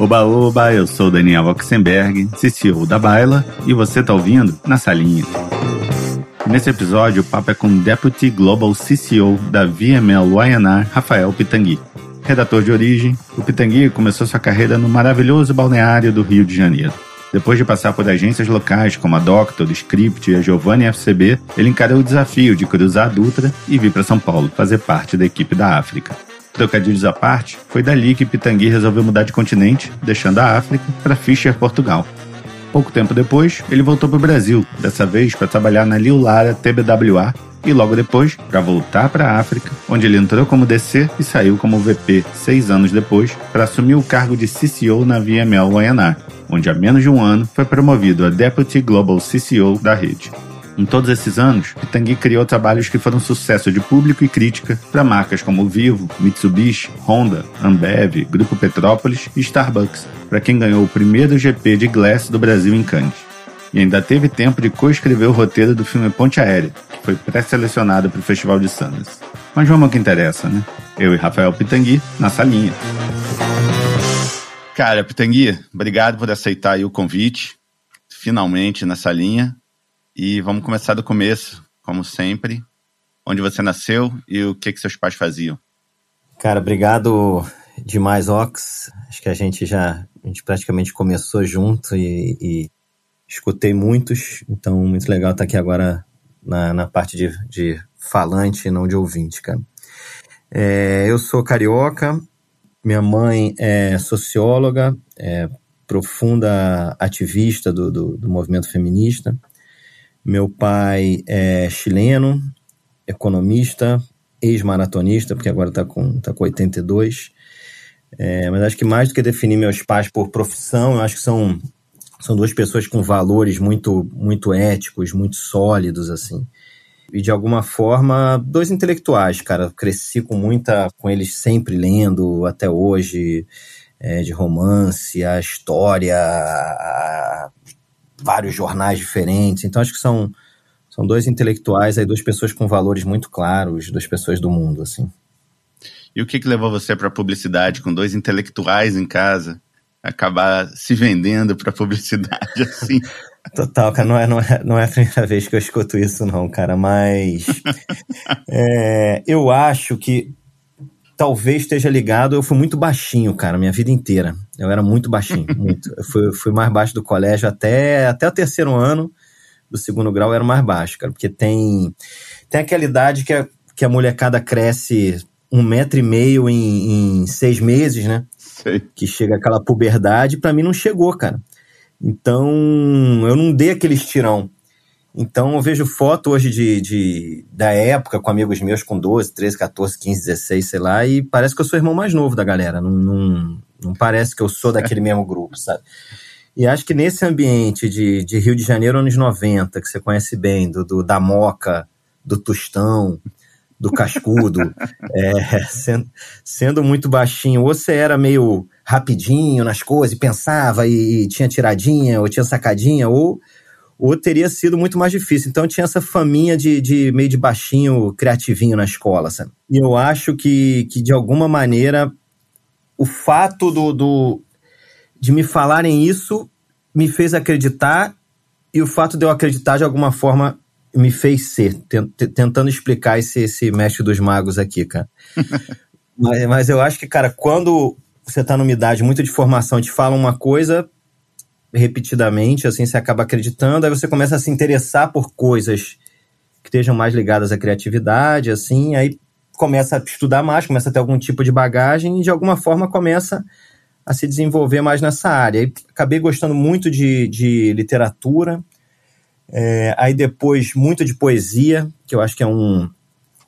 Oba, oba, eu sou Daniel Oxenberg, CCO da Baila, e você tá ouvindo Na Salinha. Nesse episódio, o papo é com o Deputy Global CCO da VML YNR, Rafael Pitangui. Redator de origem, o Pitangui começou sua carreira no maravilhoso balneário do Rio de Janeiro. Depois de passar por agências locais como a Doctor, Script e a Giovanni FCB, ele encarou o desafio de cruzar a Dutra e vir para São Paulo fazer parte da equipe da África. Trocadilhos à parte, foi dali que Pitangui resolveu mudar de continente, deixando a África para Fischer, Portugal. Pouco tempo depois, ele voltou para o Brasil, dessa vez para trabalhar na Liu Lara TBWA e logo depois para voltar para a África, onde ele entrou como DC e saiu como VP seis anos depois para assumir o cargo de CCO na VML Wayanar, onde há menos de um ano foi promovido a Deputy Global CCO da rede. Em todos esses anos, Pitangui criou trabalhos que foram sucesso de público e crítica para marcas como Vivo, Mitsubishi, Honda, Ambev, Grupo Petrópolis e Starbucks, para quem ganhou o primeiro GP de Glass do Brasil em Cannes. E ainda teve tempo de coescrever o roteiro do filme Ponte Aérea, que foi pré-selecionado para o Festival de Sundance. Mas vamos ao que interessa, né? Eu e Rafael Pitangui na salinha. Cara, Pitangui, obrigado por aceitar o convite, finalmente nessa linha. E vamos começar do começo, como sempre. Onde você nasceu e o que, que seus pais faziam? Cara, obrigado demais, Ox. Acho que a gente já a gente praticamente começou junto e, e escutei muitos, então muito legal estar aqui agora na, na parte de, de falante e não de ouvinte, cara. É, eu sou carioca, minha mãe é socióloga, é profunda ativista do, do, do movimento feminista. Meu pai é chileno, economista, ex-maratonista, porque agora está com, tá com 82. É, mas acho que mais do que definir meus pais por profissão, eu acho que são, são duas pessoas com valores muito, muito éticos, muito sólidos, assim. E de alguma forma, dois intelectuais, cara. Cresci com muita. com eles sempre lendo até hoje, é, de romance, a história, a, vários jornais diferentes. Então acho que são, são dois intelectuais, aí duas pessoas com valores muito claros, duas pessoas do mundo, assim. E o que, que levou você para a publicidade com dois intelectuais em casa? Acabar se vendendo para publicidade assim? Total, cara, não é, não, é, não é a primeira vez que eu escuto isso, não, cara, mas é, eu acho que talvez esteja ligado. Eu fui muito baixinho, cara, minha vida inteira. Eu era muito baixinho, muito. Eu fui, fui mais baixo do colégio até, até o terceiro ano do segundo grau eu era mais baixo, cara, porque tem, tem aquela idade que a, que a molecada cresce um metro e meio em, em seis meses, né? Sei. Que chega aquela puberdade, para mim não chegou, cara. Então, eu não dei aquele estirão. Então eu vejo foto hoje de, de, da época com amigos meus com 12, 13, 14, 15, 16, sei lá, e parece que eu sou o irmão mais novo da galera. Não, não, não parece que eu sou daquele mesmo grupo, sabe? E acho que nesse ambiente de, de Rio de Janeiro, anos 90, que você conhece bem, do, do da Moca, do Tostão, do Cascudo, é, sendo, sendo muito baixinho, ou você era meio rapidinho nas coisas e pensava e, e tinha tiradinha ou tinha sacadinha, ou ou teria sido muito mais difícil. Então tinha essa faminha de, de meio de baixinho, criativinho na escola, sabe? E eu acho que, que de alguma maneira, o fato do, do, de me falarem isso me fez acreditar, e o fato de eu acreditar, de alguma forma, me fez ser, tentando explicar esse, esse mestre dos magos aqui, cara. mas, mas eu acho que, cara, quando você tá numa idade muito de formação e te falam uma coisa, repetidamente, assim, você acaba acreditando, aí você começa a se interessar por coisas que estejam mais ligadas à criatividade, assim, aí começa a estudar mais, começa a ter algum tipo de bagagem e de alguma forma começa a se desenvolver mais nessa área. Acabei gostando muito de, de literatura, é, aí depois muito de poesia, que eu acho que é um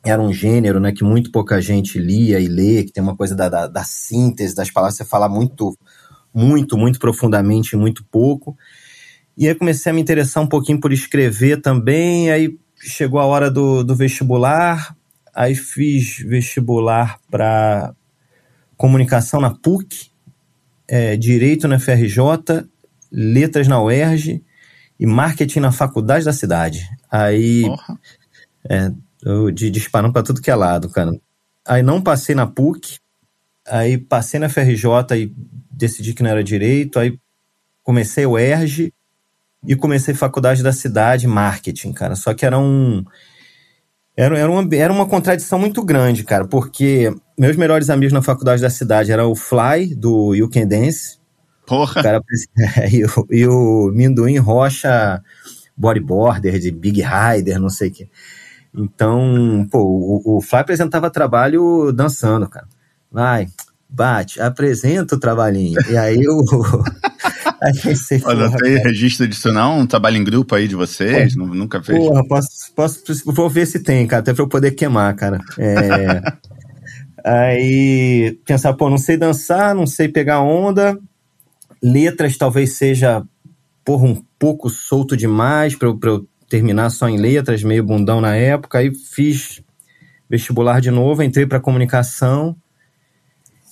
era um gênero né, que muito pouca gente lia e lê, que tem uma coisa da, da, da síntese das palavras, você fala muito muito, muito profundamente, muito pouco. E aí comecei a me interessar um pouquinho por escrever também. Aí chegou a hora do, do vestibular, aí fiz vestibular para comunicação na PUC, é, direito na FRJ, letras na UERJ e marketing na faculdade da cidade. Aí, é, eu de, disparando para tudo que é lado, cara. Aí não passei na PUC, aí passei na FRJ e decidi que não era direito, aí comecei o ERG e comecei faculdade da cidade, marketing, cara. Só que era um. Era, era, uma, era uma contradição muito grande, cara, porque meus melhores amigos na faculdade da cidade eram o Fly, do You Can Dance. Porra! Cara, e, o, e o Minduim Rocha, bodyboarder, de Big Rider, não sei o quê. Então, pô, o, o Fly apresentava trabalho dançando, cara. Vai, bate, apresenta o trabalhinho. E aí o. aí você Olha, tem registro adicional, um trabalho em grupo aí de vocês? Porra, nunca fez? Porra, posso, posso, vou ver se tem, cara, até pra eu poder queimar, cara. É, aí pensar, pô, não sei dançar, não sei pegar onda, letras talvez seja, porra, um pouco solto demais pra eu, pra eu terminar só em letras, meio bundão na época, aí fiz vestibular de novo, entrei para comunicação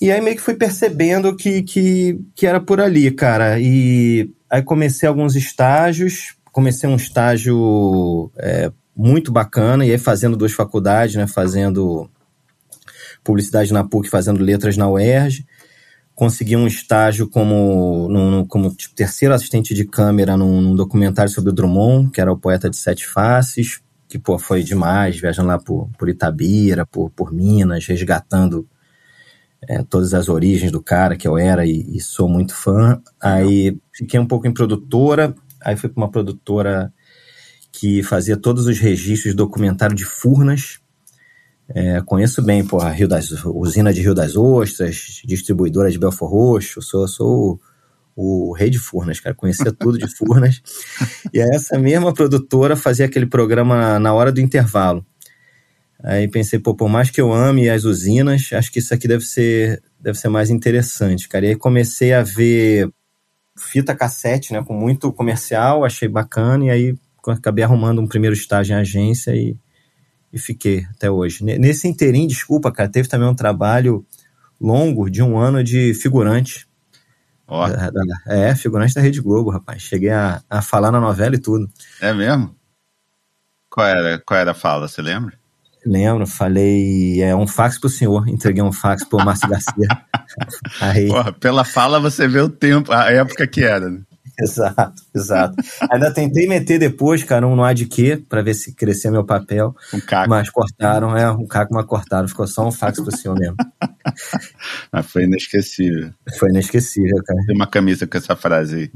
e aí meio que fui percebendo que, que, que era por ali, cara. E aí comecei alguns estágios, comecei um estágio é, muito bacana, e aí fazendo duas faculdades, né? Fazendo publicidade na PUC, fazendo letras na UERJ. Consegui um estágio como, num, como tipo, terceiro assistente de câmera num, num, documentário sobre o Drummond, que era o poeta de sete faces, que pô, foi demais, viajando lá por, por Itabira, por, por Minas, resgatando é, todas as origens do cara que eu era e, e, sou muito fã. Aí fiquei um pouco em produtora, aí fui para uma produtora que fazia todos os registros de documentário de Furnas. É, conheço bem, porra, Rio das, usina de Rio das Ostras, distribuidora de Belfor Roxo, sou, sou o, o rei de Furnas, cara, conhecia tudo de Furnas. E essa mesma produtora fazia aquele programa na hora do intervalo. Aí pensei, pô, por mais que eu ame as usinas, acho que isso aqui deve ser, deve ser mais interessante, cara. E aí comecei a ver fita cassete, né, com muito comercial, achei bacana, e aí acabei arrumando um primeiro estágio em agência e, e fiquei até hoje. Nesse inteirinho, desculpa, cara, teve também um trabalho longo de um ano de figurante. Oh. É, figurante da Rede Globo, rapaz. Cheguei a, a falar na novela e tudo. É mesmo? Qual era, qual era a fala, você lembra? Lembro, falei, é um fax pro senhor, entreguei um fax pro Márcio Garcia. Aí... Porra, pela fala você vê o tempo, a época que era, né? Exato, exato. Ainda tentei meter depois, cara, um no ADQ, para ver se crescia meu papel. Um caco. Mas cortaram, é, um caco, mas cortaram. Ficou só um fax pro senhor mesmo. mas foi inesquecível. Foi inesquecível, cara. Tem uma camisa com essa frase aí.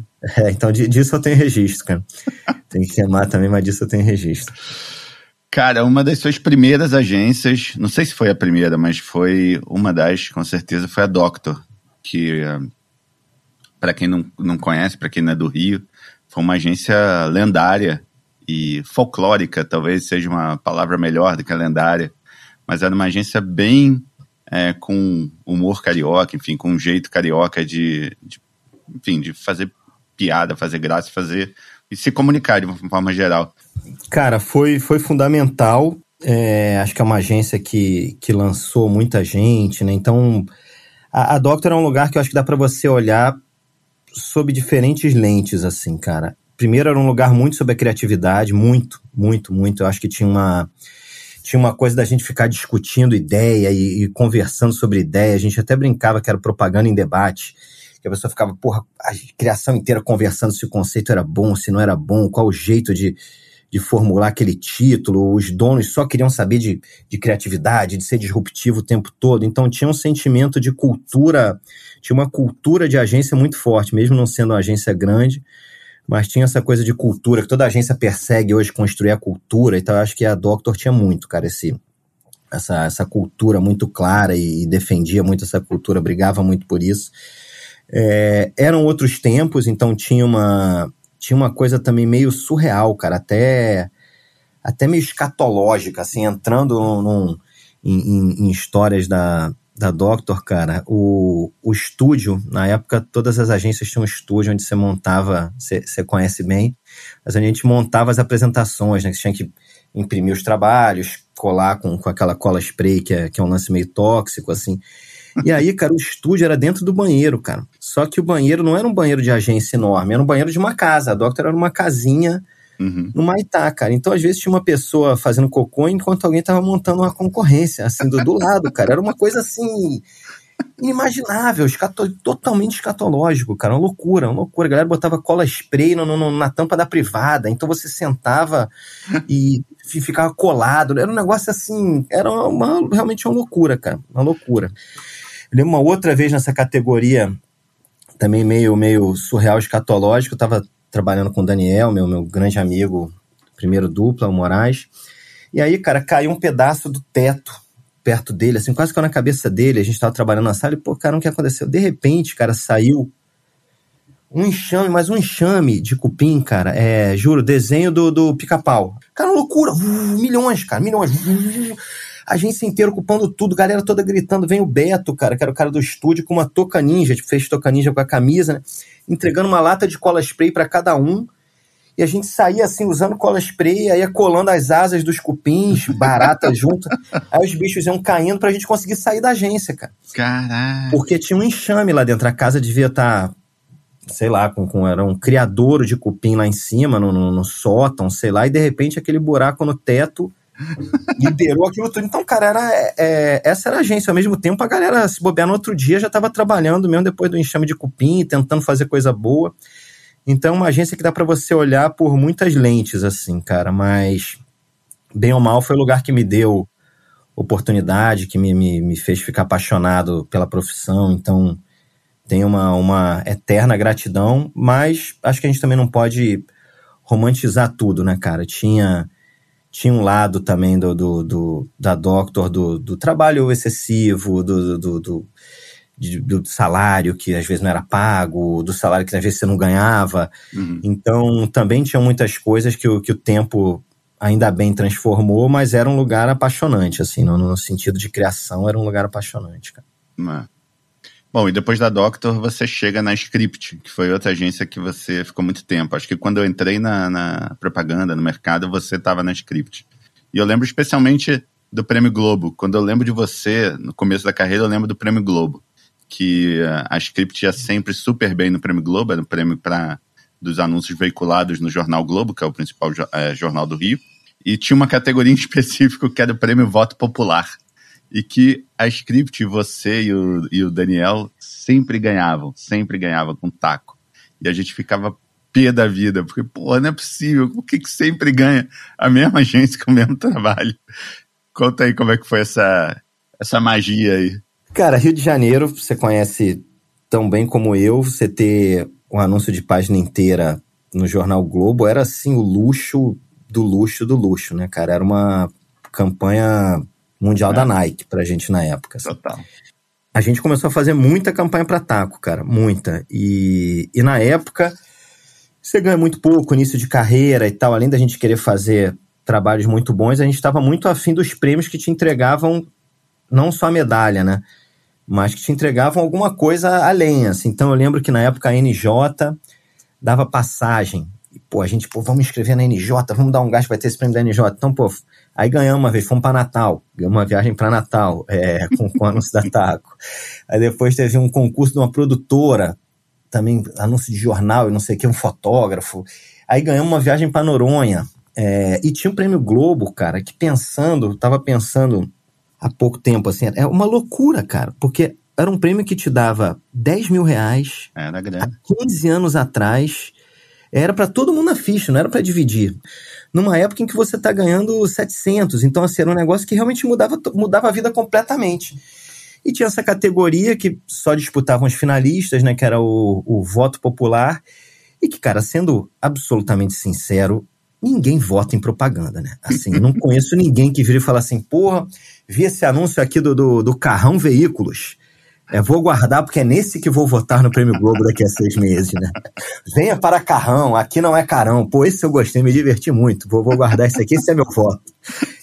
É, então disso eu tenho registro, cara. Tem que queimar também, mas disso eu tenho registro. Cara, uma das suas primeiras agências, não sei se foi a primeira, mas foi uma das, com certeza, foi a Doctor, que, para quem não, não conhece, para quem não é do Rio, foi uma agência lendária e folclórica, talvez seja uma palavra melhor do que lendária, mas era uma agência bem é, com humor carioca, enfim, com um jeito carioca de, de, enfim, de fazer piada, fazer graça, fazer e se comunicar de uma forma geral. Cara, foi, foi fundamental. É, acho que é uma agência que, que lançou muita gente, né? Então, a, a Doctor é um lugar que eu acho que dá para você olhar sob diferentes lentes, assim, cara. Primeiro, era um lugar muito sobre a criatividade, muito, muito, muito. Eu acho que tinha uma tinha uma coisa da gente ficar discutindo ideia e, e, conversando sobre ideia. A gente até brincava que era propaganda em debate que a pessoa ficava, porra, a criação inteira conversando se o conceito era bom, se não era bom, qual o jeito de, de formular aquele título. Os donos só queriam saber de, de criatividade, de ser disruptivo o tempo todo. Então tinha um sentimento de cultura, tinha uma cultura de agência muito forte, mesmo não sendo uma agência grande mas tinha essa coisa de cultura que toda agência persegue hoje construir a cultura, então eu acho que a Doctor tinha muito, cara, esse, essa, essa cultura muito clara e, e defendia muito essa cultura, brigava muito por isso. É, eram outros tempos, então tinha uma, tinha uma coisa também meio surreal, cara, até, até meio escatológica, assim, entrando num, em, em, em histórias da, da Doctor, cara, o, o estúdio, na época todas as agências tinham um estúdio onde você montava, você, conhece bem, mas a gente montava as apresentações, né, que você tinha que imprimir os trabalhos, colar com, com aquela cola spray, que é, que é um lance meio tóxico, assim, e aí, cara, o estúdio era dentro do banheiro, cara. Só que o banheiro não era um banheiro de agência enorme, era um banheiro de uma casa. A Doctor era uma casinha uhum. no Maitá, cara. Então, às vezes, tinha uma pessoa fazendo cocô enquanto alguém tava montando uma concorrência, assim, do, do lado, cara. Era uma coisa assim. inimaginável, escato, totalmente escatológico, cara, uma loucura, uma loucura. A galera botava cola spray no, no, na tampa da privada, então você sentava e ficava colado. Era um negócio assim, era uma, realmente uma loucura, cara, uma loucura. Lembro uma outra vez nessa categoria, também meio, meio surreal, escatológico, eu tava trabalhando com o Daniel, meu, meu grande amigo, primeiro dupla, o Moraes, e aí, cara, caiu um pedaço do teto perto dele, assim, quase que na cabeça dele, a gente tava trabalhando na sala e, pô, cara, o que aconteceu? De repente, cara, saiu um enxame, mas um enxame de cupim, cara, é, juro, desenho do, do pica-pau. Cara, loucura, uh, milhões, cara, milhões. Uh, agência inteira ocupando tudo, galera toda gritando. Vem o Beto, cara, que era o cara do estúdio, com uma toca ninja, tipo, fez toca ninja com a camisa, né? Entregando uma lata de cola spray para cada um e a gente saía assim, usando cola spray, aí ia colando as asas dos cupins, barata junto. Aí os bichos iam caindo pra gente conseguir sair da agência, cara. Caralho. Porque tinha um enxame lá dentro. A casa devia estar, tá, sei lá, com, com, era um criadouro de cupim lá em cima, no, no, no sótão, sei lá, e de repente aquele buraco no teto liberou aquilo tudo. Então, cara, era, é, essa era a agência. Ao mesmo tempo, a galera, se bobear no outro dia, já estava trabalhando mesmo depois do enxame de cupim, tentando fazer coisa boa. Então é uma agência que dá para você olhar por muitas lentes, assim, cara, mas bem ou mal foi o lugar que me deu oportunidade, que me, me, me fez ficar apaixonado pela profissão, então tenho uma, uma eterna gratidão, mas acho que a gente também não pode romantizar tudo, né, cara? Tinha, tinha um lado também do, do, do da Doctor, do, do trabalho excessivo, do, do, do do salário que às vezes não era pago, do salário que às vezes você não ganhava. Uhum. Então também tinha muitas coisas que o, que o tempo ainda bem transformou, mas era um lugar apaixonante, assim, no, no sentido de criação, era um lugar apaixonante, cara. É. Bom, e depois da Doctor, você chega na Script, que foi outra agência que você ficou muito tempo. Acho que quando eu entrei na, na propaganda, no mercado, você estava na Script. E eu lembro especialmente do Prêmio Globo. Quando eu lembro de você, no começo da carreira, eu lembro do Prêmio Globo que a Script ia sempre super bem no Prêmio Globo, era o prêmio para dos anúncios veiculados no Jornal Globo, que é o principal é, jornal do Rio, e tinha uma categoria em específico que era o Prêmio Voto Popular, e que a Script, você e o, e o Daniel sempre ganhavam, sempre ganhavam com taco. E a gente ficava pé da vida, porque, pô, não é possível, por que, que sempre ganha a mesma agência com o mesmo trabalho? Conta aí como é que foi essa, essa magia aí. Cara, Rio de Janeiro, você conhece tão bem como eu, você ter um anúncio de página inteira no jornal Globo era assim o luxo do luxo do luxo, né, cara? Era uma campanha mundial é. da Nike pra gente na época. Assim. Total. A gente começou a fazer muita campanha para taco, cara, muita. E, e na época você ganha muito pouco, início de carreira e tal, além da gente querer fazer trabalhos muito bons, a gente estava muito afim dos prêmios que te entregavam não só a medalha, né? mas que te entregavam alguma coisa além. Assim. Então eu lembro que na época a NJ dava passagem. E, pô, a gente, pô, vamos inscrever na NJ, vamos dar um gasto, vai ter esse prêmio da NJ. Então, pô, aí ganhamos uma vez, fomos para Natal, ganhamos uma viagem para Natal, é, com, com o anúncio da Taco. Aí depois teve um concurso de uma produtora, também anúncio de jornal e não sei o que, um fotógrafo. Aí ganhamos uma viagem para Noronha. É, e tinha um prêmio Globo, cara, que pensando, tava pensando há pouco tempo, assim, é uma loucura, cara, porque era um prêmio que te dava 10 mil reais era grande. há 15 anos atrás. Era para todo mundo na ficha, não era para dividir. Numa época em que você está ganhando 700. Então, assim, era um negócio que realmente mudava, mudava a vida completamente. E tinha essa categoria que só disputavam os finalistas, né? Que era o, o voto popular. E que, cara, sendo absolutamente sincero, ninguém vota em propaganda, né? Assim, não conheço ninguém que vira e fala assim, porra, vi esse anúncio aqui do, do, do Carrão Veículos. É, vou guardar porque é nesse que vou votar no Prêmio Globo daqui a seis meses, né? Venha para Carrão, aqui não é Carão. Pô, esse eu gostei, me diverti muito. Vou, vou guardar esse aqui, esse é meu voto.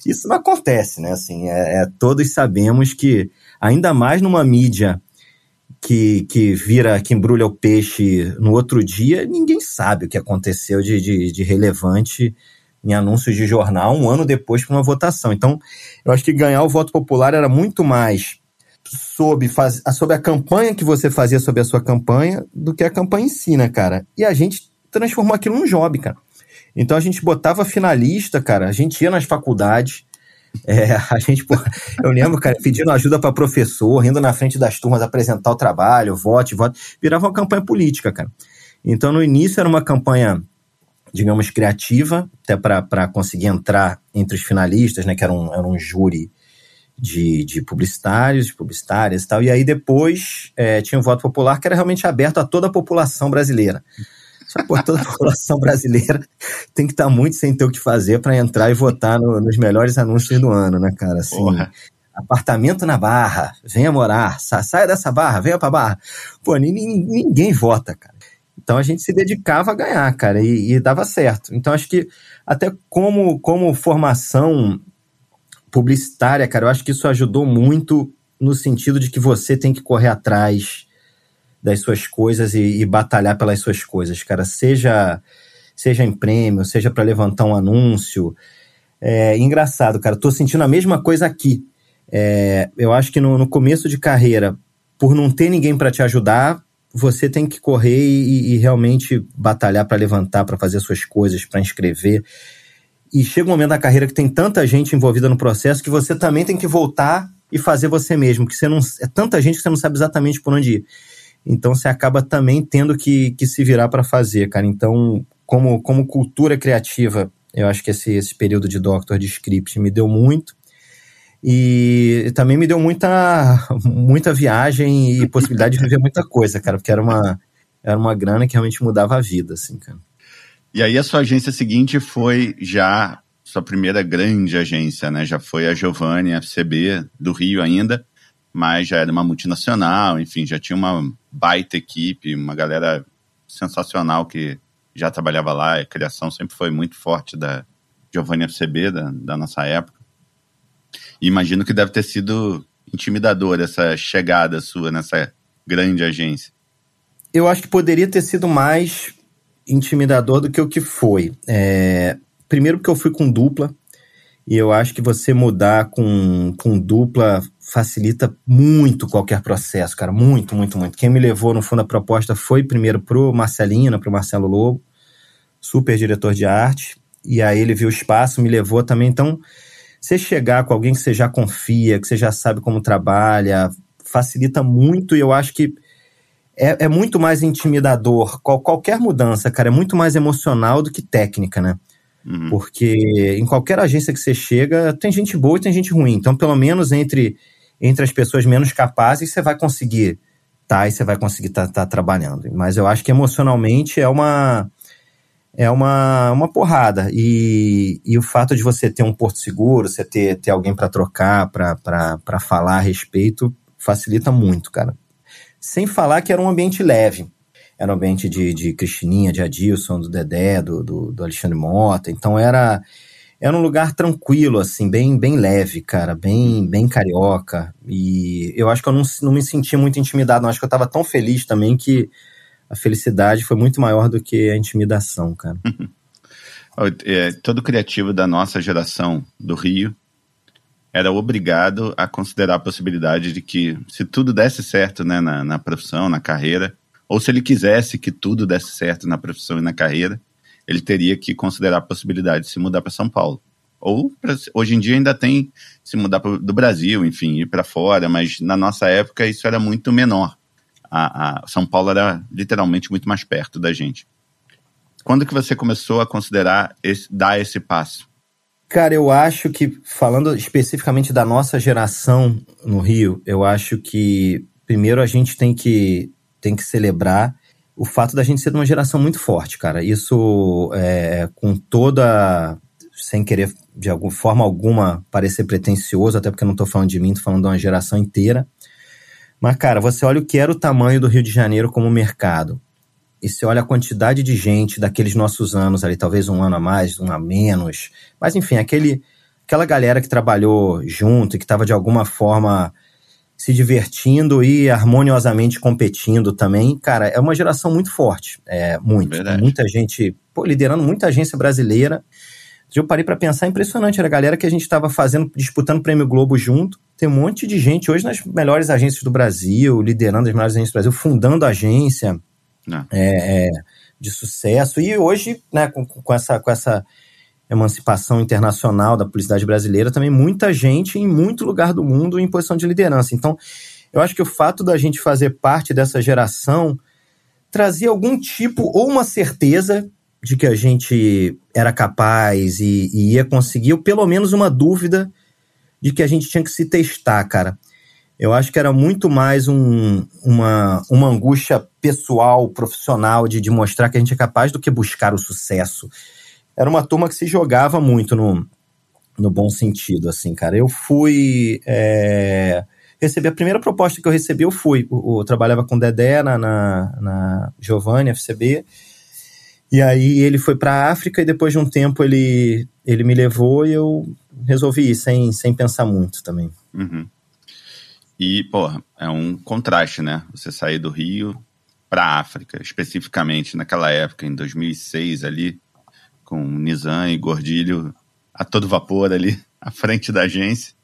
Isso não acontece, né? Assim, é, é, todos sabemos que, ainda mais numa mídia que, que vira, que embrulha o peixe no outro dia, ninguém sabe o que aconteceu de, de, de relevante em anúncios de jornal um ano depois para uma votação. Então, eu acho que ganhar o voto popular era muito mais sobre, faz, sobre a campanha que você fazia sobre a sua campanha do que a campanha em si, né, cara? E a gente transformou aquilo num job, cara. Então a gente botava finalista, cara, a gente ia nas faculdades, É, a gente, pô, eu lembro, cara, pedindo ajuda para professor, indo na frente das turmas apresentar o trabalho, vote, vote, virava uma campanha política, cara. Então, no início era uma campanha, digamos, criativa, até para conseguir entrar entre os finalistas, né, que era um, era um júri de, de publicitários, de publicitárias e tal. E aí depois é, tinha o voto popular, que era realmente aberto a toda a população brasileira. Só que toda a população brasileira tem que estar tá muito sem ter o que fazer para entrar e votar no, nos melhores anúncios do ano, né, cara? Assim, Porra. apartamento na Barra, venha morar, sa saia dessa Barra, venha pra Barra. Pô, ninguém, ninguém vota, cara. Então a gente se dedicava a ganhar, cara, e, e, dava certo. Então acho que até como, como formação publicitária, cara, eu acho que isso ajudou muito no sentido de que você tem que correr atrás das suas coisas e, e batalhar pelas suas coisas, cara. Seja, seja em prêmio, seja para levantar um anúncio. É engraçado, cara. Tô sentindo a mesma coisa aqui. É, eu acho que no, no, começo de carreira, por não ter ninguém para te ajudar, você tem que correr e, e realmente batalhar para levantar, para fazer suas coisas, para inscrever. E chega um momento da carreira que tem tanta gente envolvida no processo que você também tem que voltar e fazer você mesmo, que você não é tanta gente que você não sabe exatamente por onde ir. Então você acaba também tendo que, que se virar para fazer, cara. Então, como, como cultura criativa, eu acho que esse, esse período de Doctor de Script me deu muito. E também me deu muita, muita viagem e possibilidade de viver muita coisa, cara, porque era uma, era uma grana que realmente mudava a vida, assim, cara. E aí a sua agência seguinte foi já sua primeira grande agência, né? Já foi a Giovanni FCB do Rio ainda mas já era uma multinacional, enfim, já tinha uma baita equipe, uma galera sensacional que já trabalhava lá, a criação sempre foi muito forte da Giovanni FCB, da, da nossa época. E imagino que deve ter sido intimidador essa chegada sua nessa grande agência. Eu acho que poderia ter sido mais intimidador do que o que foi. É, primeiro porque eu fui com dupla, e eu acho que você mudar com, com dupla facilita muito qualquer processo, cara. Muito, muito, muito. Quem me levou, no fundo, a proposta foi primeiro pro Marcelino, pro Marcelo Lobo, super diretor de arte. E aí ele viu o espaço, me levou também. Então, você chegar com alguém que você já confia, que você já sabe como trabalha, facilita muito. E eu acho que é, é muito mais intimidador. Qual, qualquer mudança, cara, é muito mais emocional do que técnica, né? Uhum. Porque em qualquer agência que você chega, tem gente boa e tem gente ruim. Então, pelo menos entre, entre as pessoas menos capazes, você vai conseguir tá e você vai conseguir estar tá, tá trabalhando. Mas eu acho que emocionalmente é uma é uma, uma porrada. E, e o fato de você ter um porto seguro, você ter, ter alguém para trocar, para falar a respeito, facilita muito, cara. Sem falar que era um ambiente leve era um ambiente de, de Cristininha, de Adilson, do Dedé, do, do, do, Alexandre Mota. Então era, era um lugar tranquilo, assim, bem, bem leve, cara, bem, bem carioca. E eu acho que eu não, não me senti muito intimidado, não. Acho que eu estava tão feliz também que a felicidade foi muito maior do que a intimidação, cara. é, todo criativo da nossa geração do Rio era obrigado a considerar a possibilidade de que, se tudo desse certo né, na, na profissão, na carreira, ou se ele quisesse que tudo desse certo na profissão e na carreira, ele teria que considerar a possibilidade de se mudar para São Paulo. Ou pra, hoje em dia ainda tem se mudar pro, do Brasil, enfim, ir para fora, mas na nossa época isso era muito menor. A, a, São Paulo era literalmente muito mais perto da gente. Quando que você começou a considerar esse, dar esse passo? Cara, eu acho que, falando especificamente da nossa geração no Rio, eu acho que primeiro a gente tem que tem que celebrar o fato da gente ser de uma geração muito forte, cara. Isso é, com toda. Sem querer de alguma forma alguma parecer pretencioso, até porque eu não tô falando de mim, tô falando de uma geração inteira. Mas, cara, você olha o que era o tamanho do Rio de Janeiro como mercado. E você olha a quantidade de gente daqueles nossos anos ali, talvez um ano a mais, um a menos. Mas, enfim, aquele, aquela galera que trabalhou junto e que estava de alguma forma se divertindo e harmoniosamente competindo também. Cara, é uma geração muito forte. É, muito. Verdade. Muita gente, pô, liderando muita agência brasileira. Eu parei para pensar, impressionante. Era a galera que a gente estava fazendo, disputando o Prêmio Globo junto. Tem um monte de gente hoje nas melhores agências do Brasil, liderando as melhores agências do Brasil, fundando agência é, é, de sucesso. E hoje, né, com, com, essa, com essa emancipação internacional da publicidade brasileira, também muita gente em muito lugar do mundo em posição de liderança. Então, eu acho que o fato da gente fazer parte dessa geração trazia algum tipo ou uma certeza de que a gente era capaz e, e, ia conseguir, ou pelo menos uma dúvida de que a gente tinha que se testar, cara. Eu acho que era muito mais um, uma, uma angústia pessoal, profissional, de, de mostrar que a gente é capaz do que buscar o sucesso. Era uma turma que se jogava muito no, no bom sentido, assim, cara. Eu fui. É, recebi a primeira proposta que eu recebi, eu fui. Eu, eu trabalhava com o Dedé na, na, na Giovanni, FCB. E aí ele foi para África e depois de um tempo ele, ele me levou e eu resolvi ir sem, sem pensar muito também. Uhum. E, pô, é um contraste, né? Você sair do Rio para a África, especificamente naquela época, em 2006 ali, com Nizam e Gordilho a todo vapor ali, à frente da agência.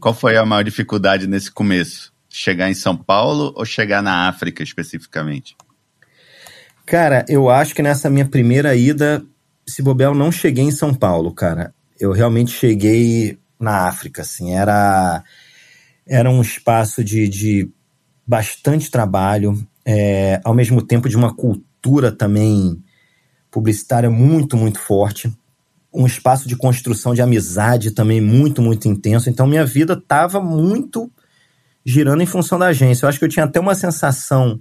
Qual foi a maior dificuldade nesse começo? Chegar em São Paulo ou chegar na África especificamente? Cara, eu acho que nessa minha primeira ida, se bobear, eu não cheguei em São Paulo, cara. Eu realmente cheguei na África, assim. Era, era um espaço de, de bastante trabalho, é, ao mesmo tempo de uma cultura também publicitária muito, muito forte. Um espaço de construção de amizade também muito, muito intenso. Então, minha vida estava muito girando em função da agência. Eu acho que eu tinha até uma sensação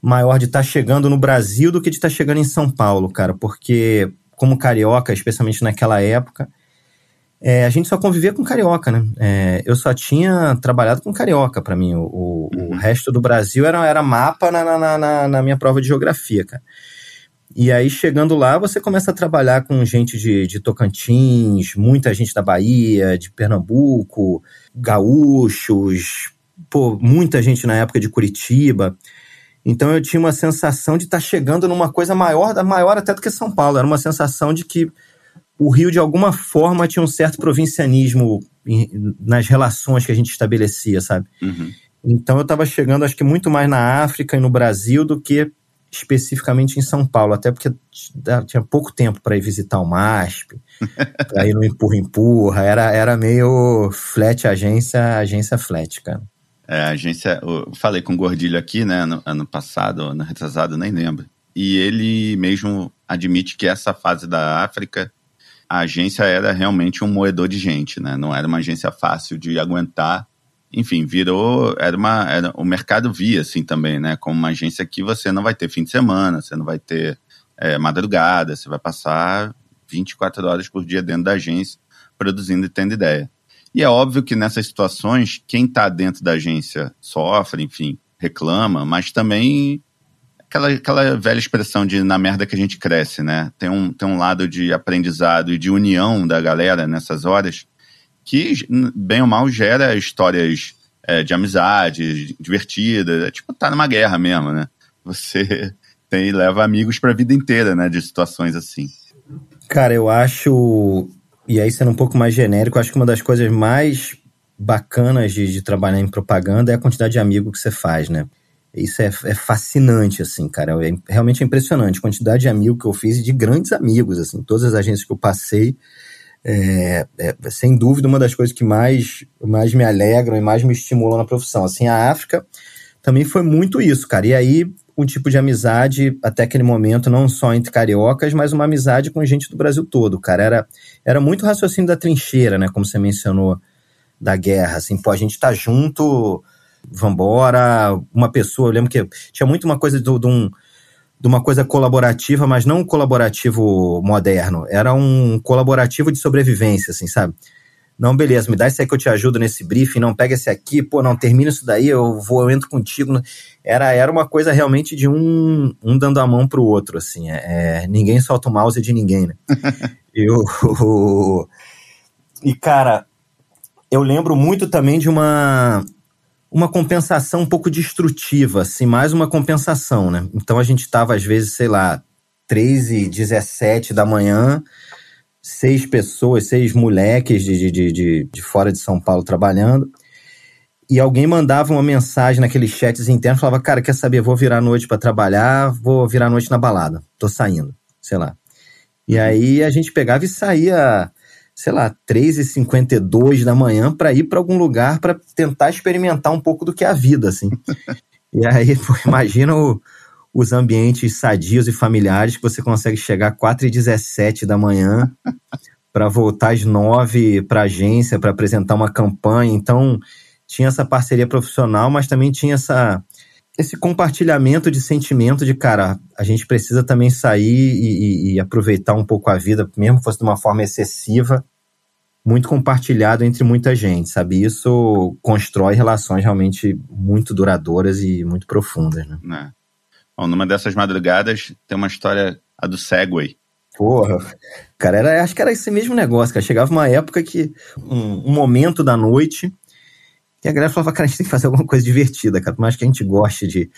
maior de estar tá chegando no Brasil do que de estar tá chegando em São Paulo, cara, porque como carioca, especialmente naquela época, é, a gente só convivia com carioca, né? É, eu só tinha trabalhado com carioca para mim. O, o, o, uhum. resto do Brasil era, era mapa na, na, na, na, minha prova de geografia, cara. E aí, chegando lá, você começa a trabalhar com gente de, de Tocantins, muita gente da Bahia, de Pernambuco, gaúchos, pô, muita gente na época de Curitiba. Então eu tinha uma sensação de estar tá chegando numa coisa maior, maior até do que São Paulo. Era uma sensação de que o Rio, de alguma forma, tinha um certo provincianismo nas relações que a gente estabelecia, sabe? Uhum. Então eu estava chegando, acho que muito mais na África e no Brasil do que especificamente em São Paulo, até porque tinha pouco tempo para ir visitar o MASP, para ir no empurra-empurra, era, era meio flat agência, agência flat, cara. É, a agência, eu falei com o Gordilho aqui, né, no, ano passado, ano retrasado, nem lembro. E ele mesmo admite que essa fase da África, a agência era realmente um moedor de gente, né? Não era uma agência fácil de aguentar. Enfim, virou, era uma, era, o mercado via assim também, né? Como uma agência que você não vai ter fim de semana, você não vai ter é, madrugada, você vai passar 24 horas por dia dentro da agência produzindo e tendo ideia. E é óbvio que nessas situações, quem está dentro da agência sofre, enfim, reclama, mas também aquela, aquela velha expressão de na merda que a gente cresce, né? Tem um, tem um lado de aprendizado e de união da galera nessas horas que, bem ou mal, gera histórias é, de amizade, divertidas. É tipo, tá numa guerra mesmo, né? Você tem, leva amigos para a vida inteira, né? De situações assim. Cara, eu acho e aí, sendo um pouco mais genérico, acho que uma das coisas mais bacanas de, de trabalhar em propaganda é a quantidade de amigos que você faz, né? Isso é, é fascinante, assim, cara. É, realmente é impressionante a quantidade de amigos que eu fiz e de grandes amigos, assim. Todas as agências que eu passei, é, é, sem dúvida, uma das coisas que mais, mais me alegram e mais me estimulam na profissão. Assim, a África também foi muito isso, cara. E aí, um tipo de amizade até aquele momento, não só entre cariocas, mas uma amizade com gente do Brasil todo, cara. Era, era muito raciocínio da trincheira, né? Como você mencionou, da guerra. Assim, pô, a gente tá junto, vambora. Uma pessoa, eu lembro que tinha muito uma coisa de um de uma coisa colaborativa, mas não um colaborativo moderno. Era um colaborativo de sobrevivência, assim, sabe? Não, beleza, me dá esse aí que eu te ajudo nesse briefing, não pega esse aqui, pô, não, termina isso daí, eu vou, eu entro contigo. Era, era uma coisa realmente de um, um dando a mão pro outro, assim, é, é ninguém solta o mouse de ninguém, né? eu, e, cara, eu lembro muito também de uma, uma compensação um pouco destrutiva, assim, mais uma compensação, né? Então a gente tava, às vezes, sei lá, 3 e 17 da manhã, seis pessoas, seis moleques de, de, de, de fora de São Paulo trabalhando. E alguém mandava uma mensagem naqueles chats internos, falava, cara, quer saber, vou virar a noite para trabalhar, vou virar a noite na balada, tô saindo, sei lá. E aí a gente pegava e saía, sei lá, 3h52 da manhã para ir para algum lugar para tentar experimentar um pouco do que é a vida, assim. e aí, pô, imagina o, os ambientes sadios e familiares que você consegue chegar 4h17 da manhã para voltar às 9 para agência para apresentar uma campanha. Então, tinha essa parceria profissional, mas também tinha essa esse compartilhamento de sentimento de, cara, a gente precisa também sair e, e, e, aproveitar um pouco a vida, mesmo que fosse de uma forma excessiva, muito compartilhado entre muita gente, sabe? Isso constrói relações realmente muito duradouras e muito profundas, né? É. Bom, numa dessas madrugadas tem uma história, a do Segway. Porra, cara, era, acho que era esse mesmo negócio, cara. Chegava uma época que, um, um momento da noite, e a galera falava, cara, a gente tem que fazer alguma coisa divertida, cara. Por mais que a gente goste de,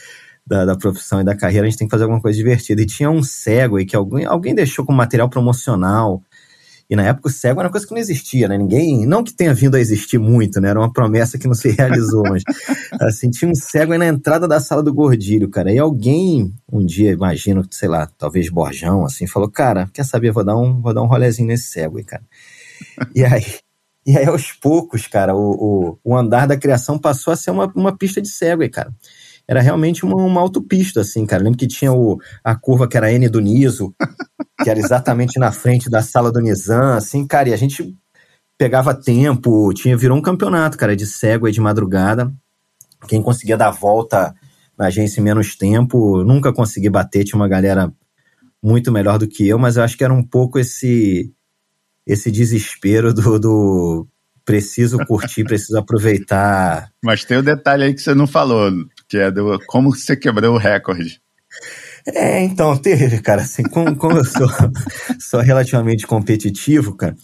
da, da, profissão e da carreira, a gente tem que fazer alguma coisa divertida. E tinha um cego aí que alguém, alguém deixou como material promocional. E na época o cego era uma coisa que não existia, né? Ninguém, não que tenha vindo a existir muito, né? Era uma promessa que não se realizou, mas assim, tinha um cego aí na entrada da sala do Gordilho, cara. E alguém, um dia, imagino, sei lá, talvez Borjão, assim, falou, cara, quer saber, vou dar um, vou dar um rolezinho nesse cego aí, cara. E aí, e aí, aos poucos, cara, o, o, o, andar da criação passou a ser uma, uma pista de Segway, cara. Era realmente uma, uma autopista, assim, cara. Lembro que tinha o, a curva que era N do Niso, que era exatamente na frente da sala do Nizam, assim, cara, e a gente pegava tempo, tinha, virou um campeonato, cara, de Segway de madrugada. Quem conseguia dar volta na agência em menos tempo, nunca consegui bater, tinha uma galera muito melhor do que eu, mas eu acho que era um pouco esse esse desespero do, do preciso curtir, preciso aproveitar. Mas tem um detalhe aí que você não falou, que é do como você quebrou o recorde. É, então, teve, cara, assim, como, como eu sou, sou relativamente competitivo, cara,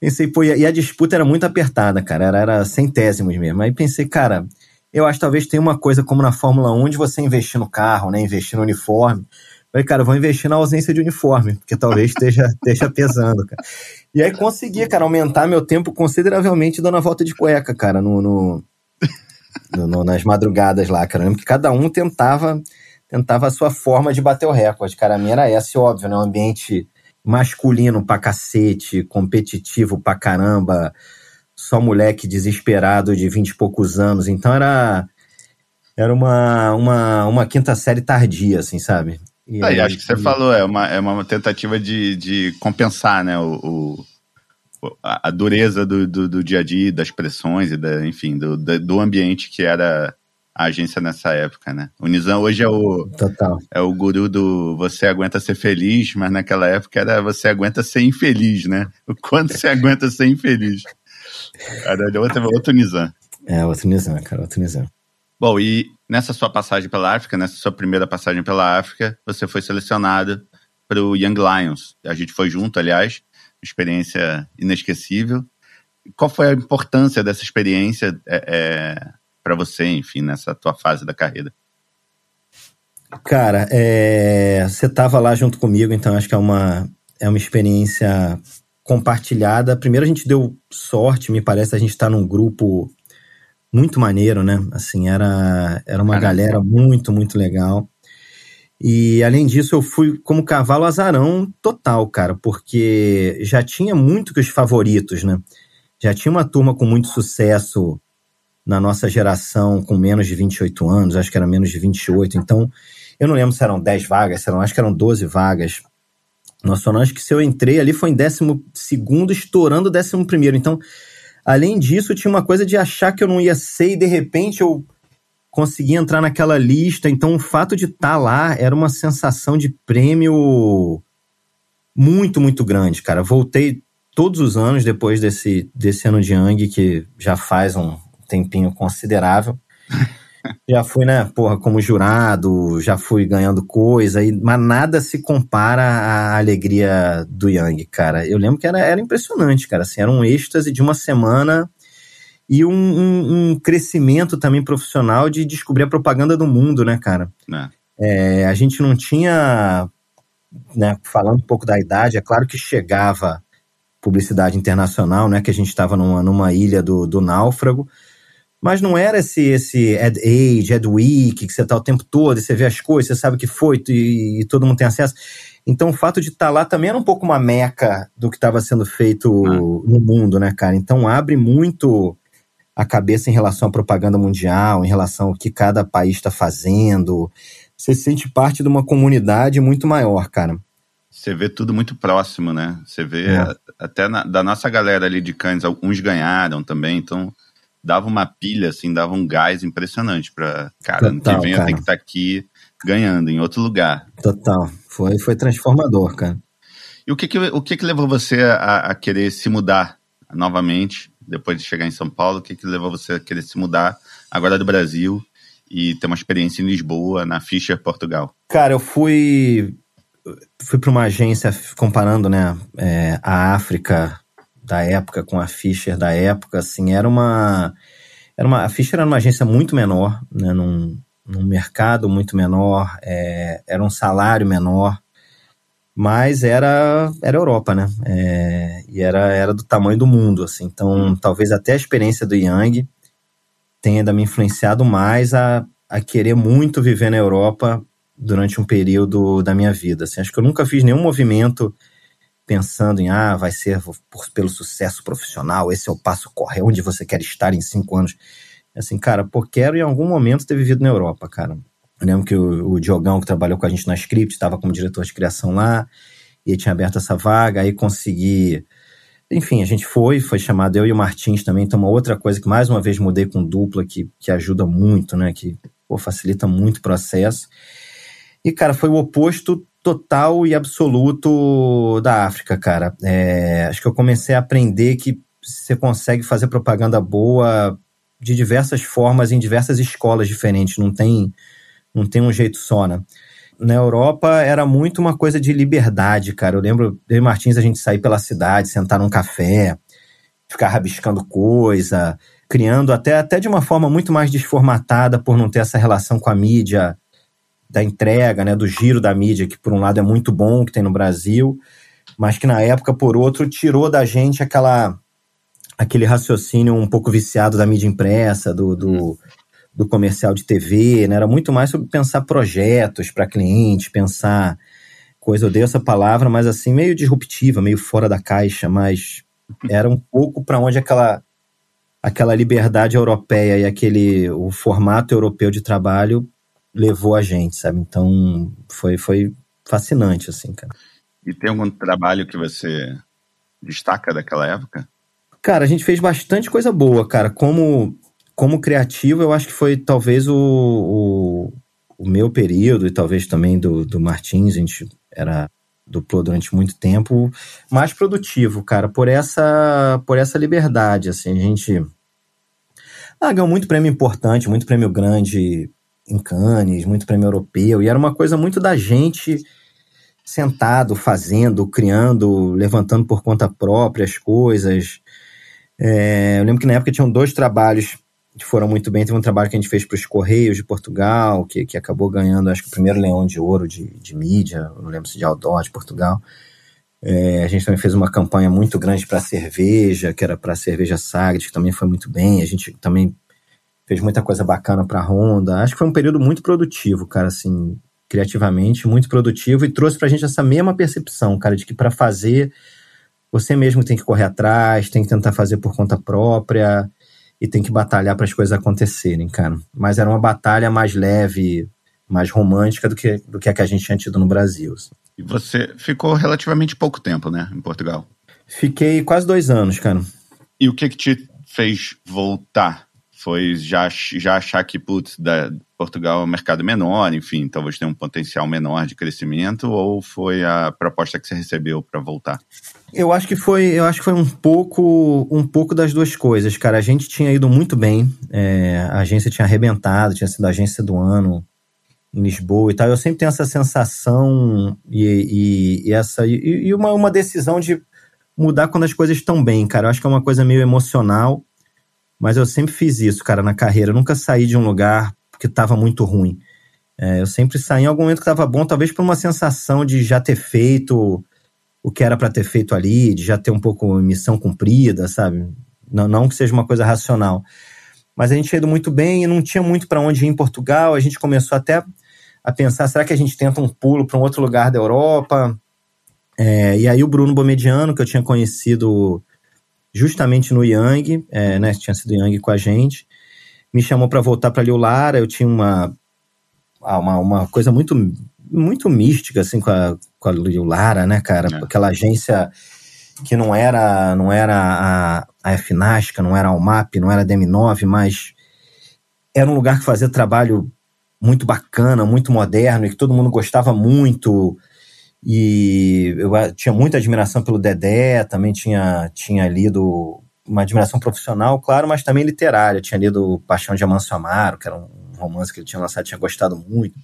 pensei, pô, e a disputa era muito apertada, cara, era, era centésimos mesmo. Aí pensei, cara, eu acho que talvez tenha uma coisa como na Fórmula 1 de você investir no carro, né, investir no uniforme. Falei, cara, vou investir na ausência de uniforme, porque talvez esteja, esteja pesando, cara. E aí consegui, cara, aumentar meu tempo consideravelmente dando a volta de cueca, cara, no, no, no nas madrugadas lá, cara. Eu lembro que cada um tentava tentava a sua forma de bater o recorde, cara. A minha era essa, óbvio, né? Um ambiente masculino pra cacete, competitivo pra caramba, só moleque desesperado de vinte e poucos anos. Então era era uma, uma, uma quinta série tardia, assim, sabe? E aí, acho que você falou, é uma, é uma tentativa de, de compensar, né, o, o a, dureza do, do, do, dia a dia, das pressões e, da, enfim, do, do ambiente que era a agência nessa época, né? O Nizam hoje é o, Total. é o guru do você aguenta ser feliz, mas naquela época era você aguenta ser infeliz, né? O quanto você aguenta ser infeliz. Era outro, outro Nizam. É, outro Nizam, cara, outro Nizam. Bom, e nessa sua passagem pela África, nessa sua primeira passagem pela África, você foi selecionado para o Young Lions. A gente foi junto, aliás, experiência inesquecível. Qual foi a importância dessa experiência é, é, para você, enfim, nessa tua fase da carreira? Cara, é, você estava lá junto comigo, então acho que é uma, é uma experiência compartilhada. Primeiro a gente deu sorte, me parece, a gente está num grupo muito maneiro, né? Assim, era, era uma Caramba. galera muito, muito legal. E além disso, eu fui como cavalo azarão total, cara, porque já tinha muito que os favoritos, né? Já tinha uma turma com muito sucesso na nossa geração com menos de 28 anos, acho que era menos de 28, então eu não lembro se eram 10 vagas, eram, acho que eram 12 vagas. Nossa, acho que se eu entrei ali foi em 12 segundo, estourando 11 primeiro. Então, Além disso, tinha uma coisa de achar que eu não ia ser e de repente eu consegui entrar naquela lista. Então, o fato de estar tá lá era uma sensação de prêmio muito, muito grande, cara. Voltei todos os anos depois desse, desse ano de Yang, que já faz um tempinho considerável. já fui, né, porra, como jurado, já fui ganhando coisa, e, mas nada se compara à alegria do Yang, cara. Eu lembro que era, era impressionante, cara, assim, era um êxtase de uma semana e um, um, um crescimento também profissional de descobrir a propaganda do mundo, né, cara? É. É, a gente não tinha, né, falando um pouco da idade, é claro que chegava publicidade internacional, né, que a gente estava numa, numa ilha do, do náufrago, Mas não era esse, esse Ad Age, Ad Week, que você tá o tempo todo, e você vê as coisas, você sabe o que foi e, e todo mundo tem acesso. Então o fato de estar tá lá também era um pouco uma meca do que estava sendo feito ah. no mundo, né, cara? Então abre muito a cabeça em relação à propaganda mundial, em relação ao que cada país está fazendo. Você se sente parte de uma comunidade muito maior, cara. Você vê tudo muito próximo, né? Você vê é. até na, da nossa galera ali de Cannes, alguns ganharam também, então dava uma pilha, assim, dava um gás impressionante para cara, ano que vem eu tenho que estar tá aqui ganhando em outro lugar. Total, foi, foi transformador, cara. E o que que, o que, que levou você a, a querer se mudar novamente, depois de chegar em São Paulo? O que que levou você a querer se mudar agora do Brasil e ter uma experiência em Lisboa, na Fischer, Portugal? Cara, eu fui fui para uma agência comparando, né, é, a África da época com a Fischer da época, assim, era uma era uma a Fischer era uma agência muito menor, né, num, num mercado muito menor, é, era um salário menor, mas era era Europa, né, é, e era era do tamanho do mundo, assim, então talvez até a experiência do Yang tenha me influenciado mais a, a querer muito viver na Europa durante um período da minha vida. Assim, acho que eu nunca fiz nenhum movimento pensando em, ah, vai ser por, pelo sucesso profissional, esse é o passo correto, onde você quer estar em cinco anos. Assim, cara, pô, quero em algum momento ter vivido na Europa, cara. Eu lembro que o, o Diogão, que trabalhou com a gente na Script, estava como diretor de criação lá, e tinha aberto essa vaga, aí consegui. Enfim, a gente foi, foi chamado eu e o Martins também, então uma outra coisa que mais uma vez mudei com dupla, que, que ajuda muito, né, que pô, facilita muito o processo. E, cara, foi o oposto total e absoluto da África, cara. É, acho que eu comecei a aprender que você consegue fazer propaganda boa de diversas formas em diversas escolas diferentes. Não tem, não tem um jeito só, né? Na Europa era muito uma coisa de liberdade, cara. Eu lembro, eu e Martins, a gente sair pela cidade, sentar num café, ficar rabiscando coisa, criando até, até de uma forma muito mais desformatada por não ter essa relação com a mídia da entrega, né, do giro da mídia, que por um lado é muito bom, que tem no Brasil, mas que na época, por outro, tirou da gente aquela aquele raciocínio um pouco viciado da mídia impressa, do, do, uhum. do comercial de TV, né? Era muito mais sobre pensar projetos para cliente, pensar coisa, eu dei essa palavra, mas assim, meio disruptiva, meio fora da caixa, mas era um pouco para onde aquela aquela liberdade europeia e aquele o formato europeu de trabalho levou a gente, sabe? Então foi, foi fascinante, assim, cara. E tem algum trabalho que você destaca daquela época? Cara, a gente fez bastante coisa boa, cara. Como, como criativo, eu acho que foi talvez o, o, o meu período e talvez também do, do Martins, a gente era duplo durante muito tempo, mais produtivo, cara, por essa por essa liberdade, assim, a gente ah, ganhou muito prêmio importante, muito prêmio grande em Cannes, muito prêmio europeu, e era uma coisa muito da gente sentado, fazendo, criando, levantando por conta própria as coisas. É, eu lembro que na época tinham dois trabalhos que foram muito bem. Teve um trabalho que a gente fez para os Correios de Portugal, que, que acabou ganhando, acho que o primeiro Leão de Ouro de, de mídia, não lembro se de outdoor de Portugal. É, a gente também fez uma campanha muito grande para cerveja, que era para a cerveja Sagres, que também foi muito bem. A gente também fez muita coisa bacana para a Honda. Acho que foi um período muito produtivo, cara, assim, criativamente, muito produtivo e trouxe para a gente essa mesma percepção, cara, de que para fazer você mesmo tem que correr atrás, tem que tentar fazer por conta própria e tem que batalhar para as coisas acontecerem, cara. Mas era uma batalha mais leve, mais romântica do que, do que a que a gente tinha tido no Brasil. Assim. E você ficou relativamente pouco tempo, né, em Portugal? Fiquei quase dois anos, cara. E o que que te fez voltar foi já, já achar que, putz, da, Portugal é um mercado menor, enfim, talvez tenha um potencial menor de crescimento, ou foi a proposta que você recebeu para voltar? Eu acho que foi, eu acho que foi um pouco, um pouco das duas coisas, cara. A gente tinha ido muito bem, é, a agência tinha arrebentado, tinha sido a agência do ano em Lisboa e tal. Eu sempre tenho essa sensação e, e, e essa e, e uma, uma decisão de mudar quando as coisas estão bem, cara. Eu acho que é uma coisa meio emocional mas eu sempre fiz isso, cara, na carreira. Eu nunca saí de um lugar que estava muito ruim. É, eu sempre saí em algum momento que estava bom, talvez por uma sensação de já ter feito o que era para ter feito ali, de já ter um pouco missão cumprida, sabe? Não, não que seja uma coisa racional. mas a gente tinha ido muito bem e não tinha muito para onde ir em Portugal. A gente começou até a pensar: será que a gente tenta um pulo para um outro lugar da Europa? É, e aí o Bruno Bomediano, que eu tinha conhecido justamente no Yang, é, né, tinha sido Yang com a gente, me chamou para voltar para Liu Lara. Eu tinha uma, ah, uma, uma coisa muito muito mística assim com a, com a Liu Lara, né, cara? É. Aquela agência que não era não era a, a FNASCA, não era a UMAP, não era a DM9, mas era um lugar que fazia trabalho muito bacana, muito moderno e que todo mundo gostava muito. E eu tinha muita admiração pelo Dedé, também tinha, tinha lido uma admiração profissional, claro, mas também literária. Eu tinha lido Paixão de Amâncio Amaro, que era um romance que ele tinha lançado, tinha gostado muito.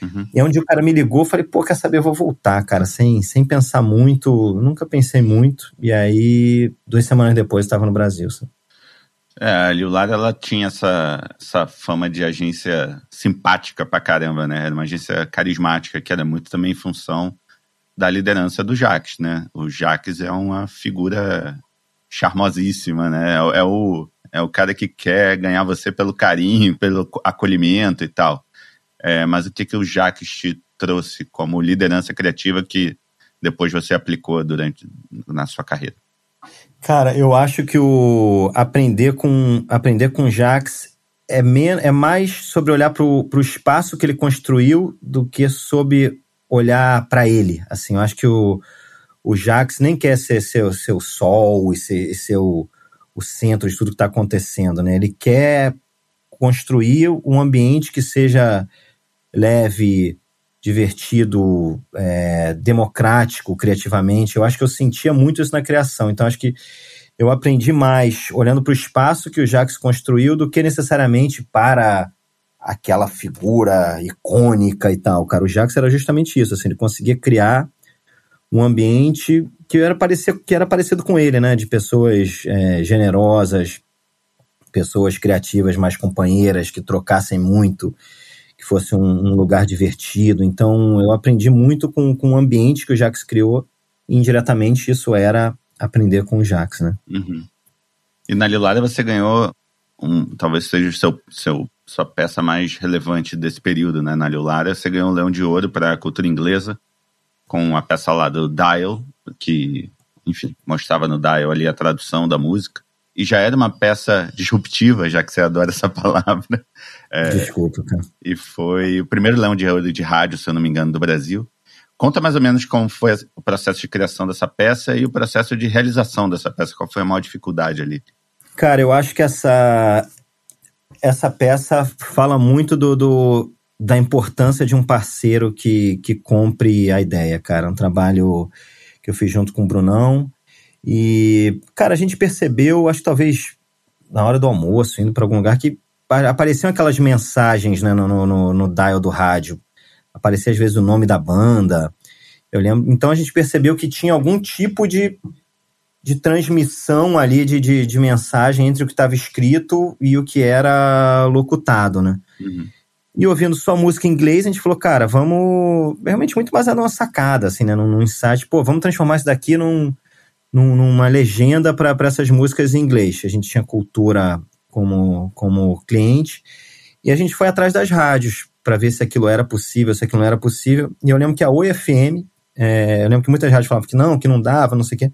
Uhum. E onde o cara me ligou, falei, pô, quer saber, eu vou voltar, cara, sem, sem pensar muito, nunca pensei muito. E aí, duas semanas depois, estava no Brasil. Sabe? É, a Liular, ela tinha essa, essa fama de agência simpática pra caramba, né? Era uma agência carismática, que era muito também em função da liderança do Jaques, né? O Jaques é uma figura charmosíssima, né? É, é, o, é o cara que quer ganhar você pelo carinho, pelo acolhimento e tal. É, mas o que, que o Jaques te trouxe como liderança criativa que depois você aplicou durante na sua carreira? Cara, eu acho que o aprender com aprender com Jax é, men é mais sobre olhar para o espaço que ele construiu do que sobre olhar para ele. Assim, eu acho que o, o Jax nem quer ser seu, seu sol e ser, ser o, o centro de tudo que está acontecendo, né? Ele quer construir um ambiente que seja leve, divertido, é, democrático criativamente. Eu acho que eu sentia muito isso na criação. Então, acho que eu aprendi mais olhando para o espaço que o Jacques construiu do que necessariamente para aquela figura icônica e tal. Cara, o Jacques era justamente isso. Assim, ele conseguia criar um ambiente que era parecido, que era parecido com ele, né? De pessoas é, generosas, pessoas criativas, mais companheiras, que trocassem muito que fosse um, um, lugar divertido. Então, eu aprendi muito com, com o ambiente que o Jax criou, e indiretamente isso era aprender com o Jax, né? Uhum. E na Lilária você ganhou, um, talvez seja o seu, seu, sua peça mais relevante desse período, né? Na Lilária você ganhou um Leão de Ouro para a cultura inglesa, com a peça lá do Dial, que, enfim, mostrava no Dial ali a tradução da música e já era uma peça disruptiva, já que você adora essa palavra. É, Desculpa, cara. E foi o primeiro leão de ouro de rádio, se eu não me engano, do Brasil. Conta mais ou menos como foi o processo de criação dessa peça e o processo de realização dessa peça. Qual foi a maior dificuldade ali? Cara, eu acho que essa, essa peça fala muito do, do da importância de um parceiro que, que compre a ideia, cara. Um trabalho que eu fiz junto com o Brunão. E, cara, a gente percebeu, acho que talvez na hora do almoço, indo para algum lugar, que apareciam aquelas mensagens né, no, no, no dial do rádio. Aparecia às vezes o nome da banda. Eu lembro. Então a gente percebeu que tinha algum tipo de, de transmissão ali de, de, de mensagem entre o que estava escrito e o que era locutado, né? Uhum. E ouvindo só música em inglês, a gente falou, cara, vamos. Realmente muito mais numa sacada, assim, né? Num, num insight, pô, vamos transformar isso daqui num, num, numa legenda para essas músicas em inglês. A gente tinha cultura como, como cliente e a gente foi atrás das rádios para ver se aquilo era possível, se aquilo não era possível. E eu lembro que a OFM, é, eu lembro que muitas rádios falavam que não, que não dava, não sei o quê.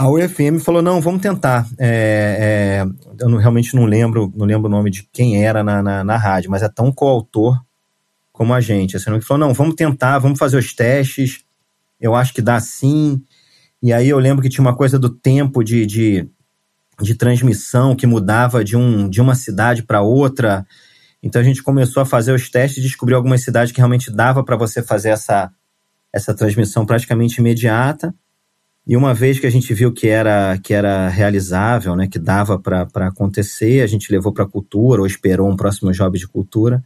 A OFM falou, não, vamos tentar. É, é, eu não, realmente não lembro, não lembro o nome de quem era na, na, na rádio, mas é tão coautor como a gente. Assim, que falou, não, vamos tentar, vamos fazer os testes. Eu acho que dá sim. E aí eu lembro que tinha uma coisa do tempo de, de, de transmissão que mudava de, um, de uma cidade para outra. Então a gente começou a fazer os testes e descobriu algumas cidades que realmente dava para você fazer essa, essa transmissão praticamente imediata. E uma vez que a gente viu que era, que era realizável, né, que dava para acontecer, a gente levou para a cultura ou esperou um próximo job de cultura.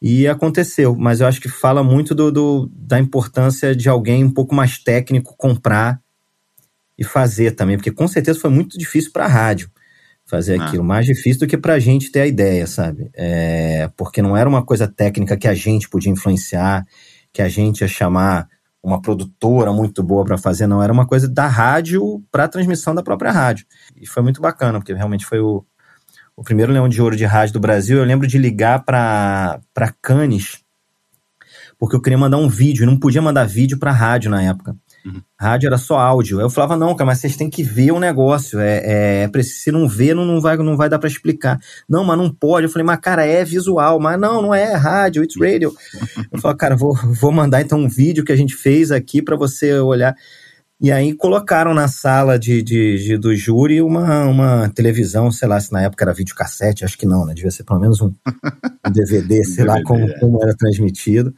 E aconteceu, mas eu acho que fala muito do, do, da importância de alguém um pouco mais técnico comprar e fazer também, porque com certeza foi muito difícil para a rádio fazer ah. aquilo, mais difícil do que para a gente ter a ideia, sabe? É, porque não era uma coisa técnica que a gente podia influenciar, que a gente ia chamar uma produtora muito boa para fazer, não, era uma coisa da rádio para transmissão da própria rádio. E foi muito bacana, porque realmente foi o, o primeiro Leão de Ouro de rádio do Brasil, eu lembro de ligar para Cannes, porque eu queria mandar um vídeo, não podia mandar vídeo para rádio na época. Uhum. Rádio era só áudio. Eu falava, não, cara, mas vocês têm que ver o negócio. É, é, se não ver, não, não, vai, não vai dar para explicar. Não, mas não pode. Eu falei, mas cara, é visual. Mas não, não é, é rádio, it's radio. eu falei, cara, vou, vou mandar então um vídeo que a gente fez aqui para você olhar. E aí colocaram na sala de, de, de, do júri uma, uma televisão, sei lá se na época era videocassete, acho que não, né? Devia ser pelo menos um, um DVD, sei DVD, lá como, é. como era transmitido.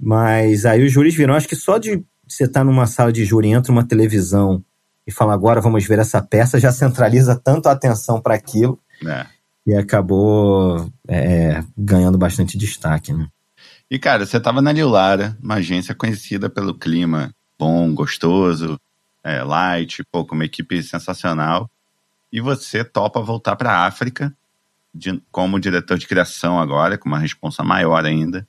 Mas aí os júris viram, acho que só de você estar tá numa sala de júri, entra uma televisão e fala agora vamos ver essa peça, já centraliza tanto a atenção para aquilo é. e acabou é, ganhando bastante destaque, né? E cara, você estava na Lilara, uma agência conhecida pelo clima bom, gostoso, é, light, pô, com uma equipe sensacional. E você topa voltar para a África de, como diretor de criação agora, com uma responsa maior ainda.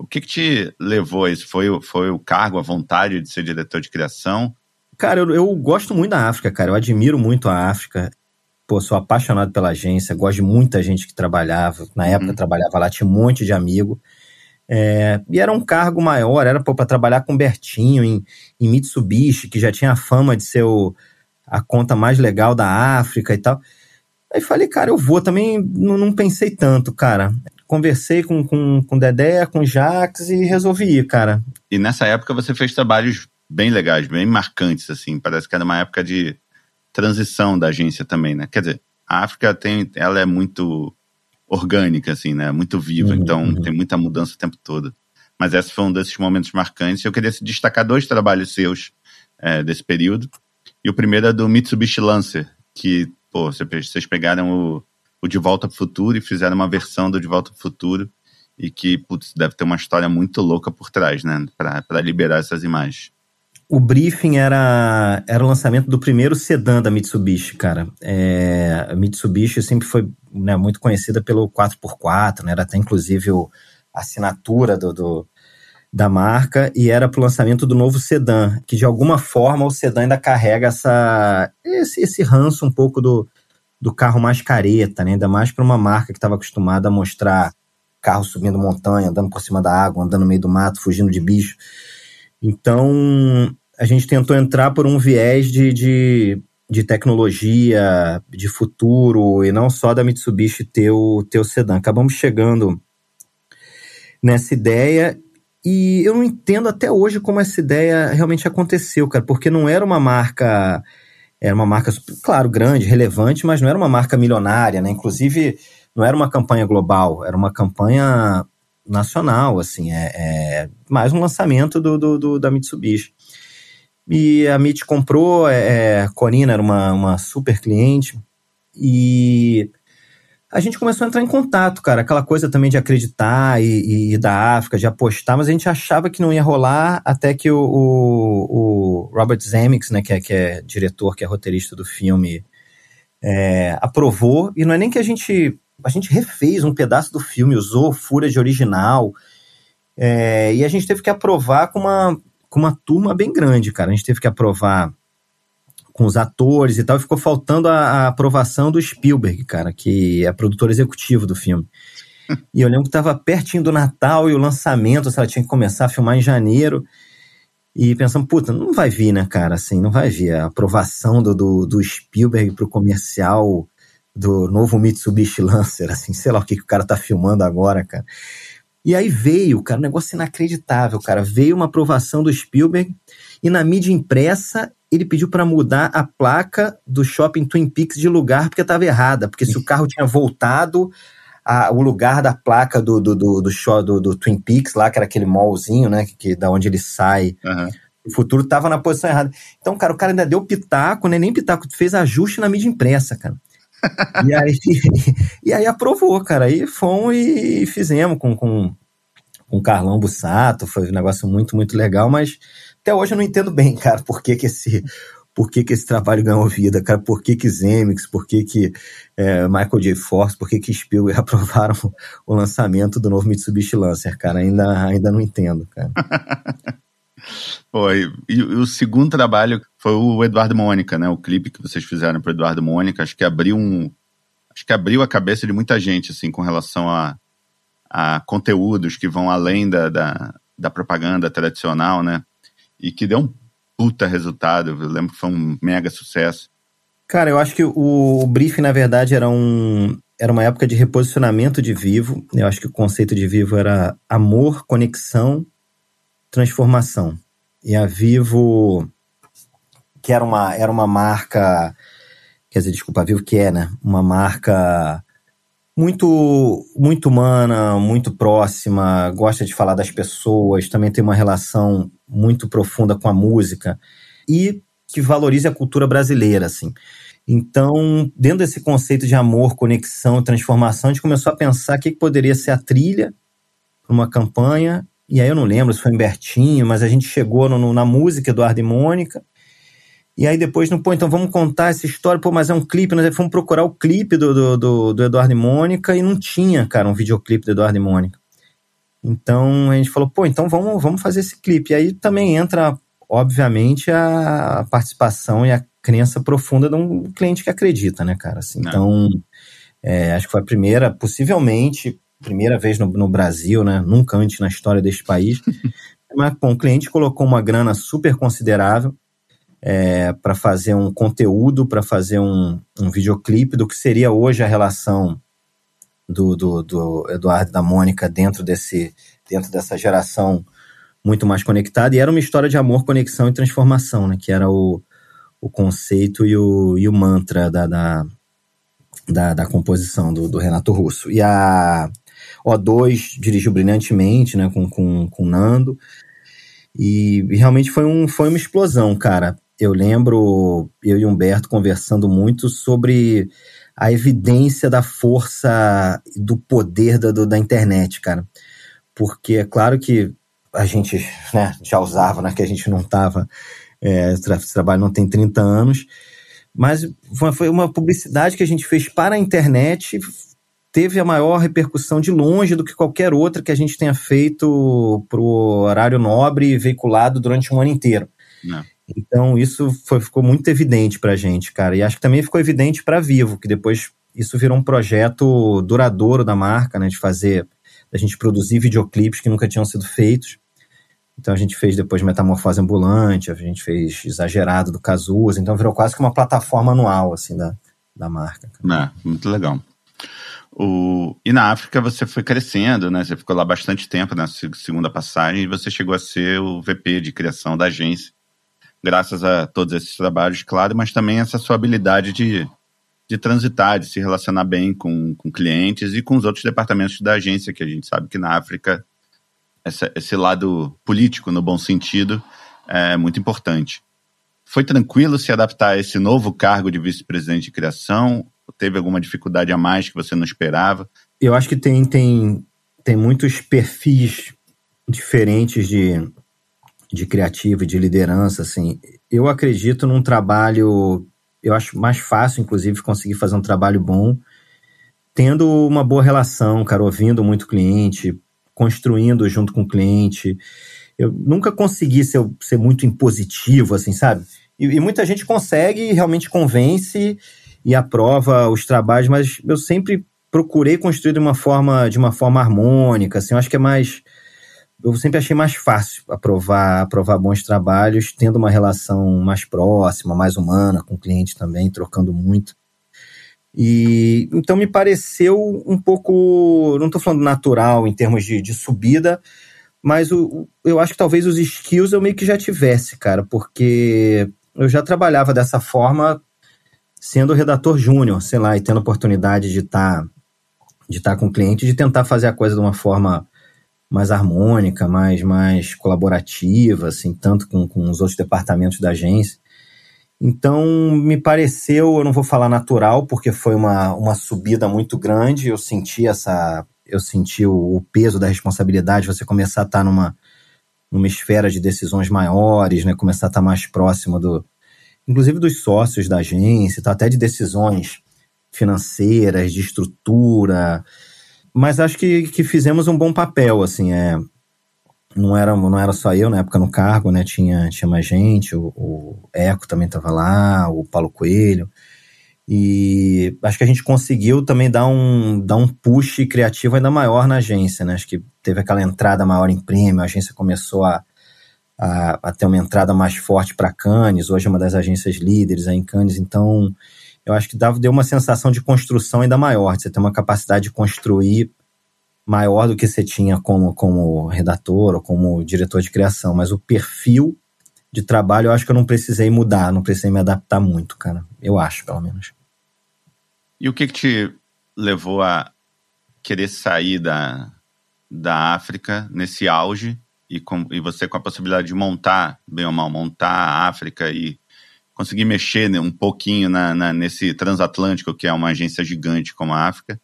O que, que te levou a isso? Foi, foi o cargo, a vontade de ser diretor de criação? Cara, eu, eu gosto muito da África, cara. Eu admiro muito a África. Pô, sou apaixonado pela agência, gosto de muita gente que trabalhava. Na época uhum. trabalhava lá, tinha um monte de amigo. É, e era um cargo maior, era para trabalhar com Bertinho em, em, Mitsubishi, que já tinha a fama de ser o, a conta mais legal da África e tal. Aí falei, cara, eu vou. Também não, não pensei tanto, cara. Conversei com, com, com Dedé, com Jax e resolvi ir, cara. E nessa época você fez trabalhos bem legais, bem marcantes, assim. Parece que era uma época de transição da agência também, né? Quer dizer, a África tem, ela é muito orgânica, assim, né? Muito viva, uhum, então uhum. tem muita mudança o tempo todo. Mas esse foi um desses momentos marcantes. Eu queria destacar dois trabalhos seus é, desse período. E o primeiro é do Mitsubishi Lancer, que, pô, vocês pegaram o, o De Volta para o Futuro e fizeram uma versão do De Volta para o Futuro e que, putz, deve ter uma história muito louca por trás, né? Para liberar essas imagens o briefing era, era o lançamento do primeiro sedã da Mitsubishi, cara. É, a Mitsubishi sempre foi né, muito conhecida pelo 4x4, né, era até inclusive o, a assinatura do, do da marca, e era para o lançamento do novo sedã, que de alguma forma o sedã ainda carrega essa, esse, esse ranço um pouco do, do carro mais careta, né, ainda mais para uma marca que estava acostumada a mostrar carro subindo montanha, andando por cima da água, andando no meio do mato, fugindo de bicho. Então, a gente tentou entrar por um viés de, de, de tecnologia, de futuro, e não só da Mitsubishi ter o, ter o sedã. Acabamos chegando nessa ideia e eu não entendo até hoje como essa ideia realmente aconteceu, cara, porque não era uma marca. Era uma marca, claro, grande, relevante, mas não era uma marca milionária, né? Inclusive, não era uma campanha global, era uma campanha nacional, assim, é, é mais um lançamento do, do, do da Mitsubishi. E a MIT comprou, é, é, Corina era uma, uma super cliente, e a gente começou a entrar em contato, cara. Aquela coisa também de acreditar e, e, da África, de apostar, mas a gente achava que não ia rolar até que o, o, o Robert Zemeckis, né, que é, que é diretor, que é roteirista do filme, é, aprovou. E não é nem que a gente. A gente refez um pedaço do filme, usou fura de original. É, e a gente teve que aprovar com uma, com uma turma bem grande, cara. A gente teve que aprovar com os atores e tal, e ficou faltando a, a aprovação do Spielberg, cara, que é produtor executivo do filme. E eu lembro que tava pertinho do Natal e o lançamento, se ela tinha que começar a filmar em janeiro. E pensando, puta, não vai vir, né, cara? Assim, não vai vir. A aprovação do, do, do Spielberg pro comercial do novo Mitsubishi Lancer, assim, sei lá o que, que o cara tá filmando agora, cara. E aí veio, cara, um negócio inacreditável, cara. Veio uma aprovação do Spielberg e na mídia impressa ele pediu para mudar a placa do shopping Twin Peaks de lugar porque estava errada. Porque se o carro tinha voltado, a, o lugar da placa do, do, do, do, show, do, do Twin Peaks, lá, que era aquele mallzinho, né? Que, que da onde ele sai. Uhum. O futuro estava na posição errada. Então, cara, o cara ainda deu pitaco, né? Nem pitaco, fez ajuste na mídia impressa, cara e, aí, e aí aprovou, cara. Aí fomos e fizemos com, com, com o Carlão Bussato, foi um negócio muito, muito legal, mas até hoje eu não entendo bem, cara, por que, que esse. Por que, que esse trabalho ganhou vida, cara? Por que que Zemix, por que que é, Michael J. Force, por que que Spielberg aprovaram o lançamento do novo Mitsubishi Lancer, cara? Ainda, ainda não entendo, cara. Foi. E, e, o segundo trabalho foi o Eduardo Mônica, né? O clipe que vocês fizeram para Eduardo Mônica. Acho que abriu um, acho que abriu a cabeça de muita gente, assim, com relação a, a conteúdos que vão além da, da, da propaganda tradicional, né? E que deu um puta resultado. Eu lembro que foi um mega sucesso. Cara, eu acho que o, o briefing, na verdade, era um, era uma época de reposicionamento de Vivo. Eu acho que o conceito de Vivo era amor, conexão, transformação. E a Vivo, que era uma, era uma marca, quer dizer, desculpa, a Vivo que é, né? Uma marca muito muito humana, muito próxima, gosta de falar das pessoas, também tem uma relação muito profunda com a música e que valoriza a cultura brasileira, assim. Então, dentro desse conceito de amor, conexão, transformação, a gente começou a pensar o que, poderia ser a trilha para uma campanha. E aí eu não lembro se foi em Bertinho, mas a gente chegou no, na música Eduardo e Mônica. E aí depois, não, pô, então vamos contar essa história, pô, mas é um clipe, nós fomos procurar o clipe do, do, do, do Eduardo e Mônica e não tinha, cara, um videoclipe do Eduardo e Mônica. Então a gente falou, pô, então vamos, vamos fazer esse clipe. E aí também entra, obviamente, a participação e a crença profunda de um cliente que acredita, né, cara? Assim, então, é, acho que foi a primeira, possivelmente, primeira vez no, no Brasil, né? Nunca antes na história deste país. Mas, bom, o cliente colocou uma grana super considerável é, para fazer um conteúdo, para fazer um, um videoclipe do que seria hoje a relação do, do, do Eduardo e da Mônica dentro, desse, dentro dessa geração muito mais conectada. E era uma história de amor, conexão e transformação, né? Que era o, o conceito e o, e o mantra da, da, da, da composição do, do, Renato Russo. E a O2 dirigiu brilhantemente, né, com, com, com Nando, e, e realmente foi, um, foi uma explosão, cara. Eu lembro eu e Humberto conversando muito sobre a evidência da força do poder da, do, da internet, cara. Porque é claro que a gente né, já usava, né, que a gente não estava é, trabalho não tem 30 anos, mas foi uma publicidade que a gente fez para a internet, teve a maior repercussão de longe do que qualquer outra que a gente tenha feito para o horário nobre veiculado durante um ano inteiro. Não. Então isso foi, ficou muito evidente para a gente, cara. E acho que também ficou evidente para Vivo, que depois isso virou um projeto duradouro da marca, né, de fazer, a gente produzir videoclipes que nunca tinham sido feitos. Então a gente fez depois Metamorfose Ambulante, a gente fez Exagerado do Cazuza, então virou quase que uma plataforma anual, assim, da, da marca. É, muito legal. O, e na África você foi crescendo, né? Você ficou lá bastante tempo na segunda passagem e você chegou a ser o VP de criação da agência, graças a todos esses trabalhos, claro, mas também essa sua habilidade de, de transitar, de se relacionar bem com, com clientes e com os outros departamentos da agência, que a gente sabe que na África essa, esse lado político, no bom sentido, é muito importante. Foi tranquilo se adaptar a esse novo cargo de vice-presidente de criação? Teve alguma dificuldade a mais que você não esperava? Eu acho que tem, tem, tem muitos perfis diferentes de, de criativo e de liderança. Assim. Eu acredito num trabalho, eu acho mais fácil, inclusive, conseguir fazer um trabalho bom tendo uma boa relação, cara, ouvindo muito cliente, construindo junto com o cliente. Eu nunca consegui ser, ser muito impositivo, assim, sabe? E, e muita gente consegue realmente convence e aprova os trabalhos, mas eu sempre procurei construir de uma forma, de uma forma harmônica, assim, eu acho que é mais eu sempre achei mais fácil aprovar, aprovar bons trabalhos, tendo uma relação mais próxima, mais humana com o cliente também, trocando muito. E então me pareceu um pouco, não estou falando natural em termos de, de subida, mas o, eu acho que talvez os skills eu meio que já tivesse, cara, porque eu já trabalhava dessa forma sendo redator júnior, sei lá, e tendo oportunidade de estar tá, de tá com o cliente, de tentar fazer a coisa de uma forma mais harmônica, mais mais colaborativa, assim, tanto com, com os outros departamentos da agência. Então, me pareceu, eu não vou falar natural, porque foi uma, uma subida muito grande, eu senti essa. Eu senti o, o peso da responsabilidade, você começar a estar numa, numa esfera de decisões maiores, né? Começar a estar mais próximo do. Inclusive dos sócios da agência, tá, até de decisões financeiras, de estrutura. Mas acho que, que fizemos um bom papel, assim, é não era, não era só eu na época no cargo, né? Tinha, tinha mais gente, o, o Eco também estava lá, o Paulo Coelho. E acho que a gente conseguiu também dar um, dar um push criativo ainda maior na agência, né? Acho que teve aquela entrada maior em prêmio, a agência começou a, a, a ter uma entrada mais forte para Cannes, hoje é uma das agências líderes aí em Cannes, então eu acho que dava, deu uma sensação de construção ainda maior, de você ter uma capacidade de construir maior do que você tinha como, como redator ou como diretor de criação, mas o perfil de trabalho eu acho que eu não precisei mudar, não precisei me adaptar muito, cara. Eu acho, pelo menos. E o que, que te levou a querer sair da, da África nesse auge e, com, e você com a possibilidade de montar, bem ou mal, montar a África e conseguir mexer né, um pouquinho na, na, nesse transatlântico, que é uma agência gigante como a África,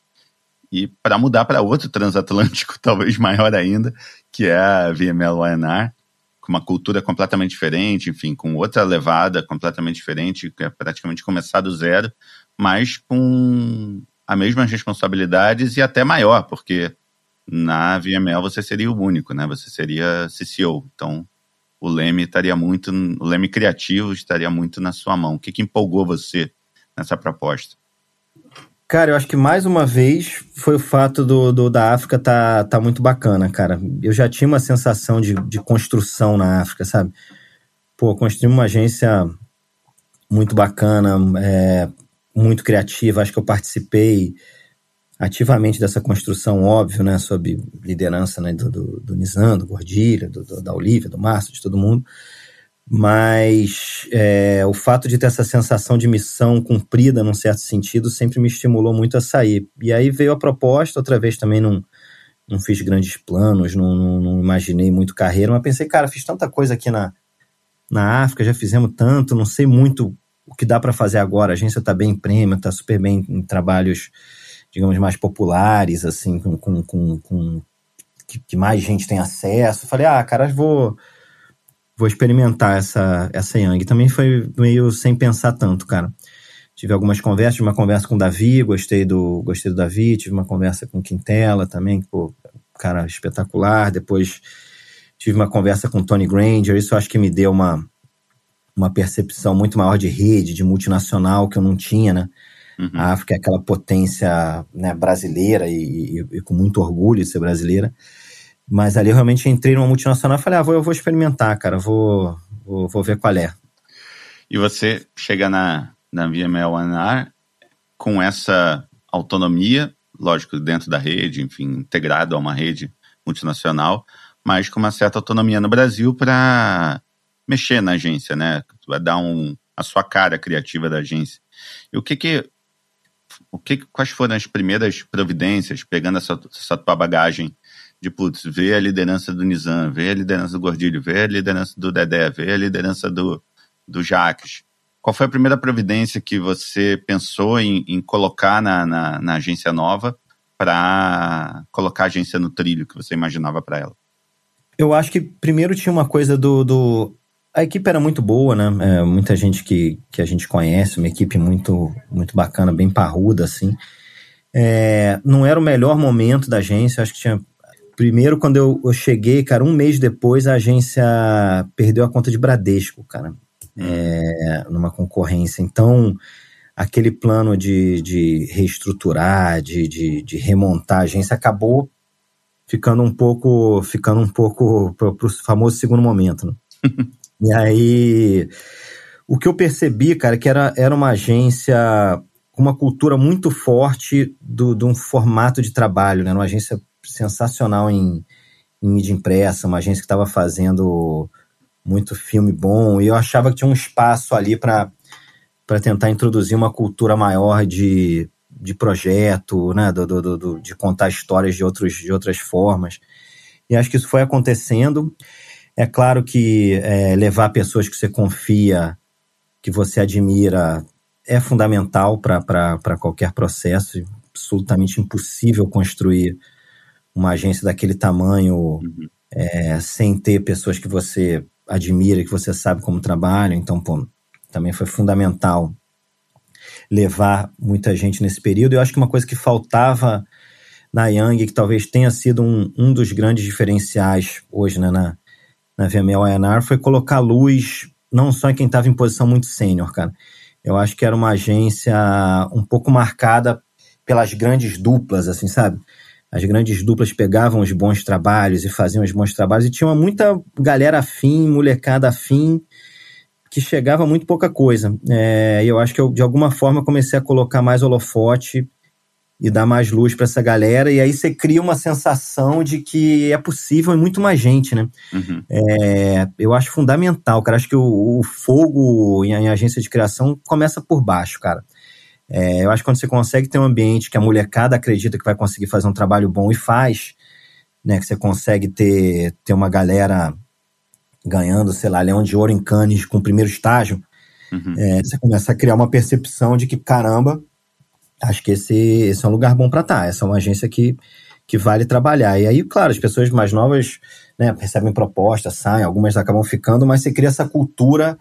e para mudar para outro transatlântico, talvez maior ainda, que é a VML YNR, com uma cultura completamente diferente, enfim, com outra levada completamente diferente, que é praticamente começar do zero, mas com as mesmas responsabilidades e até maior, porque na VML você seria o único, né? Você seria CCO. Então, o leme estaria muito, o leme criativo estaria muito na sua mão. O que, que empolgou você nessa proposta? Cara, eu acho que mais uma vez foi o fato do, do, da África tá, tá muito bacana, cara. Eu já tinha uma sensação de, de construção na África, sabe? Pô, construí uma agência muito bacana, é, muito criativa. Acho que eu participei ativamente dessa construção, óbvio, né? Sob liderança né, do, do, do Nizam, do Gordilha, do, do, da Olivia, do Márcio, de todo mundo mas é, o fato de ter essa sensação de missão cumprida, num certo sentido, sempre me estimulou muito a sair. E aí veio a proposta, outra vez também não, não fiz grandes planos, não, não, não imaginei muito carreira, mas pensei, cara, fiz tanta coisa aqui na, na África, já fizemos tanto, não sei muito o que dá para fazer agora. A agência está bem em prêmio, está super bem em trabalhos, digamos, mais populares, assim, com, com, com, com que, que mais gente tem acesso. Falei, ah, cara, vou vou experimentar essa, essa Yang. Também foi meio sem pensar tanto, cara. Tive algumas conversas, tive uma conversa com o Davi, gostei do, gostei do Davi, tive uma conversa com o Quintela também, pô, cara espetacular. Depois tive uma conversa com o Tony Granger, isso acho que me deu uma, uma percepção muito maior de rede, de multinacional que eu não tinha, né? Uhum. A África é aquela potência né, brasileira e, e, e com muito orgulho de ser brasileira. Mas ali eu realmente entrei numa multinacional e falei, ah, vou, eu vou experimentar, cara, vou, vou, vou ver qual é. E você chega na, na VML Anar com essa autonomia, lógico, dentro da rede, enfim, integrado a uma rede multinacional, mas com uma certa autonomia no Brasil para mexer na agência, né? Vai dar um, a sua cara criativa da agência. E o que que o que, quais foram as primeiras providências, pegando essa, essa tua bagagem de putz, ver a liderança do Nizam, ver a liderança do Gordilho, ver a liderança do Dedé, ver a liderança do, do Jaques. Qual foi a primeira providência que você pensou em, em colocar na, na, na, agência nova para colocar a agência no trilho que você imaginava para ela? Eu acho que primeiro tinha uma coisa do. do... A equipe era muito boa, né? É, muita gente que, que a gente conhece, uma equipe muito, muito bacana, bem parruda, assim. É, não era o melhor momento da agência, acho que tinha Primeiro, quando eu, eu, cheguei, cara, um mês depois, a agência perdeu a conta de Bradesco, cara, é, numa concorrência. Então, aquele plano de, de reestruturar, de, de, de, remontar a agência acabou ficando um pouco, ficando um pouco para o famoso segundo momento. Né? e aí, o que eu percebi, cara, é que era, era uma agência com uma cultura muito forte do, de um formato de trabalho, né? Uma agência sensacional em, em mídia impressa, uma agência que estava fazendo muito filme bom, e eu achava que tinha um espaço ali para tentar introduzir uma cultura maior de, de projeto, né, do, do, do, de contar histórias de, outros, de outras formas. E acho que isso foi acontecendo. É claro que é, levar pessoas que você confia, que você admira, é fundamental para qualquer processo. Absolutamente impossível construir uma agência daquele tamanho uhum. é, sem ter pessoas que você admira, que você sabe como trabalham. Então, pô, também foi fundamental levar muita gente nesse período. Eu acho que uma coisa que faltava na Yang, que talvez tenha sido um, um dos grandes diferenciais hoje né, na, na VML ANR, foi colocar luz não só em quem estava em posição muito sênior, cara. eu acho que era uma agência um pouco marcada pelas grandes duplas, assim, sabe? As grandes duplas pegavam os bons trabalhos e faziam os bons trabalhos, e tinha muita galera afim, molecada afim, que chegava muito pouca coisa. É, eu acho que eu, de alguma forma, comecei a colocar mais holofote e dar mais luz para essa galera, e aí você cria uma sensação de que é possível e muito mais gente, né? Uhum. É, eu acho fundamental, cara. Acho que o, o fogo em, em, agência de criação começa por baixo, cara. É, eu acho que quando você consegue ter um ambiente que a molecada acredita que vai conseguir fazer um trabalho bom e faz, né? Que você consegue ter, ter uma galera ganhando, sei lá, leão de ouro em Cannes com o primeiro estágio, uhum. é, você começa a criar uma percepção de que, caramba, acho que esse, esse é um lugar bom para estar. Tá. Essa é uma agência que, que vale trabalhar. E aí, claro, as pessoas mais novas né, recebem propostas, saem, algumas acabam ficando, mas você cria essa cultura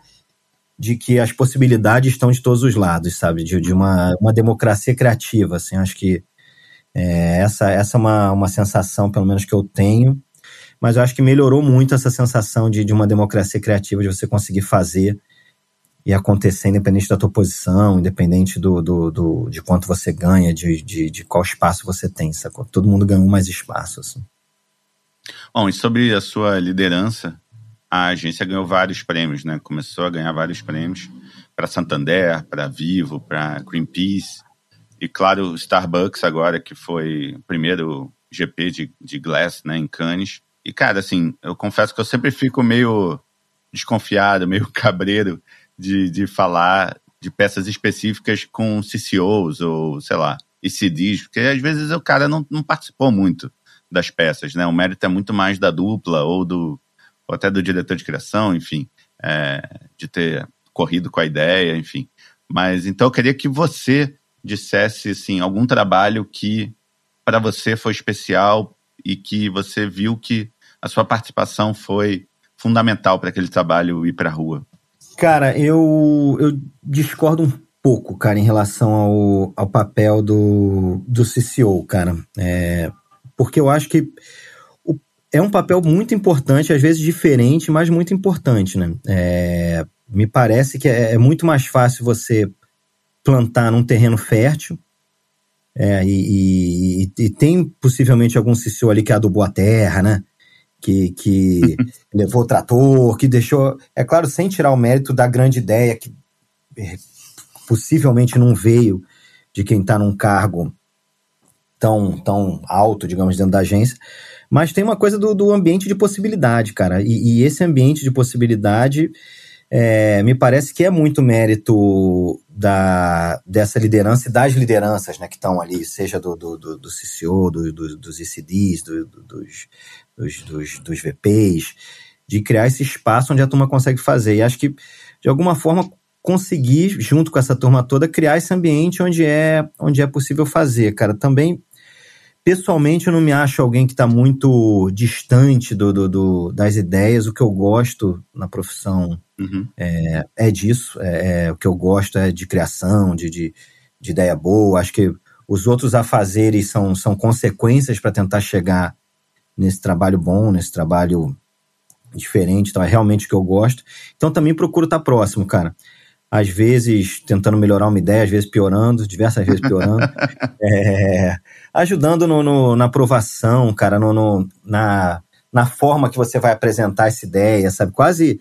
de que as possibilidades estão de todos os lados, sabe? De, de uma, uma democracia criativa, assim. Acho que é, essa, essa é uma, uma sensação, pelo menos, que eu tenho. Mas eu acho que melhorou muito essa sensação de, de uma democracia criativa, de você conseguir fazer e acontecer independente da tua posição, independente do, do, do de quanto você ganha, de, de, de, qual espaço você tem, sacou? Todo mundo ganhou mais espaço, assim. Bom, e sobre a sua liderança, a agência ganhou vários prêmios, né? Começou a ganhar vários prêmios para Santander, para Vivo, para Greenpeace e claro, Starbucks agora que foi o primeiro GP de, de Glass, né, em Cannes. E cara, assim, eu confesso que eu sempre fico meio desconfiado, meio cabreiro de, de falar de peças específicas com CCOs ou, sei lá, ICDs, porque às vezes o cara não, não participou muito das peças, né? O mérito é muito mais da dupla ou do ou até do diretor de criação, enfim, é, de ter corrido com a ideia, enfim. Mas então eu queria que você dissesse assim algum trabalho que para você foi especial e que você viu que a sua participação foi fundamental para aquele trabalho ir para a rua. Cara, eu, eu discordo um pouco, cara, em relação ao, ao papel do, do CCO, cara. É, porque eu acho que o, é um papel muito importante, às vezes diferente, mas muito importante, né? É, me parece que é, é, muito mais fácil você plantar num terreno fértil, é, e, e, e, tem possivelmente algum CCO ali que adubou a terra, né? Que, que levou o trator, que deixou. É claro, sem tirar o mérito da grande ideia que é, possivelmente não veio de quem está num cargo tão, tão alto, digamos, dentro da agência. Mas tem uma coisa do, do ambiente de possibilidade, cara. E, e esse ambiente de possibilidade é, me parece que é muito mérito da, dessa liderança e das lideranças né, que estão ali, seja do, do, do, do CCO, do, do, dos ICDs, do, dos, dos, dos, dos VPs, de criar esse espaço onde a turma consegue fazer. E acho que, de alguma forma, conseguir, junto com essa turma toda, criar esse ambiente onde é, onde é possível fazer, cara. Também, pessoalmente, eu não me acho alguém que está muito distante do, do, do, das ideias. O que eu gosto na profissão uhum. é, é disso. É, é, o que eu gosto é de criação, de, de, de ideia boa. Acho que os outros afazeres são, são consequências para tentar chegar nesse trabalho bom, nesse trabalho diferente, então é realmente o que eu gosto. Então também procuro estar próximo, cara. Às vezes tentando melhorar uma ideia, às vezes piorando, diversas vezes piorando. é, ajudando no, no, na aprovação, cara, no, no, na, na forma que você vai apresentar essa ideia, sabe? Quase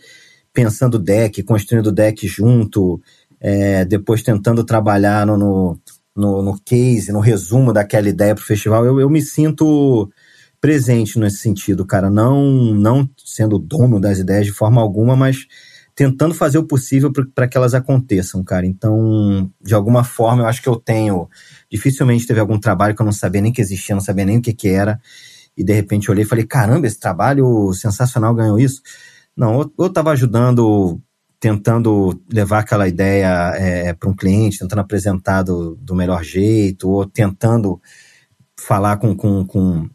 pensando o deck, construindo o deck junto, é, depois tentando trabalhar no, no, no, no case, no resumo daquela ideia para o festival. Eu, eu me sinto presente nesse sentido, cara. Não, não sendo dono das ideias de forma alguma, mas tentando fazer o possível para que elas aconteçam, cara. Então, de alguma forma, eu acho que eu tenho. Dificilmente teve algum trabalho que eu não sabia nem que existia, não sabia nem o que, que era. E de repente olhei e falei: caramba, esse trabalho sensacional ganhou isso. Não, eu, eu tava ajudando, tentando levar aquela ideia é, para um cliente, tentando apresentar do, do melhor jeito, ou tentando falar com, com, com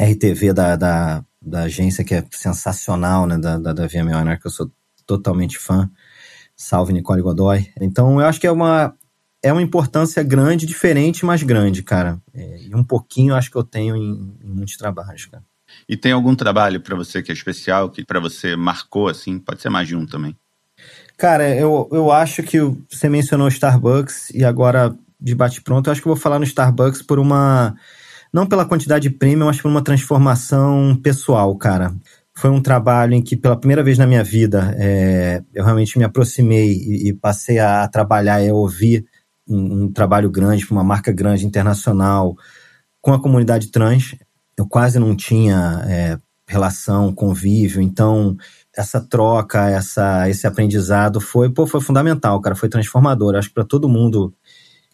RTV da, da, da agência, que é sensacional, né? Da, da, da VMO, né? Que eu sou totalmente fã. Salve Nicole Godoy. Então, eu acho que é uma, é uma importância grande, diferente, mas grande, cara. É, e um pouquinho acho que eu tenho em, em muitos trabalhos, cara. E tem algum trabalho para você que é especial, que para você marcou, assim? Pode ser mais de um também. Cara, eu, eu acho que você mencionou Starbucks e agora de bate-pronto, eu acho que eu vou falar no Starbucks por uma. Não pela quantidade de prêmio, mas por uma transformação pessoal, cara. Foi um trabalho em que, pela primeira vez na minha vida, é, eu realmente me aproximei e, e passei a, trabalhar e a ouvir um, um trabalho grande, uma marca grande, internacional, com a comunidade trans. Eu quase não tinha é, relação, convívio, então essa troca, essa, esse aprendizado foi, pô, foi fundamental, cara, foi transformador. Acho que para todo mundo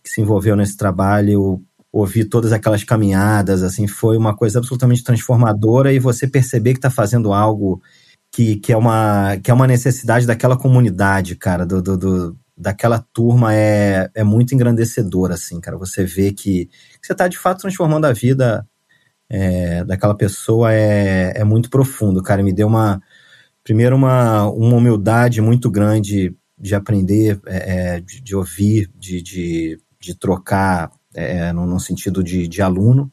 que se envolveu nesse trabalho, ouvir todas aquelas caminhadas, assim, foi uma coisa absolutamente transformadora e você perceber que está fazendo algo que, que, é uma, que é uma necessidade daquela comunidade, cara, do, do, do daquela turma é, é muito engrandecedor, assim, cara. Você vê que, você está de fato transformando a vida é, daquela pessoa é, é muito profundo, cara. Me deu uma, primeiro, uma, uma humildade muito grande de aprender, é, é de, de, ouvir, de, de, de trocar é, no, no, sentido de, de aluno.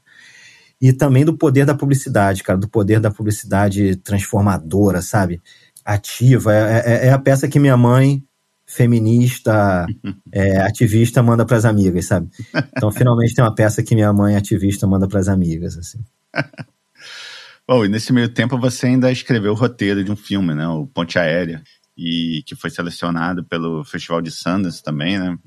E também do poder da publicidade, cara, do poder da publicidade transformadora, sabe? Ativa. É, é, é a peça que minha mãe feminista, é, ativista manda para as amigas, sabe? Então, finalmente tem uma peça que minha mãe ativista manda para as amigas, assim. Bom, e nesse meio tempo você ainda escreveu o roteiro de um filme, né? O Ponte Aérea, e que foi selecionado pelo Festival de Sundance também, né?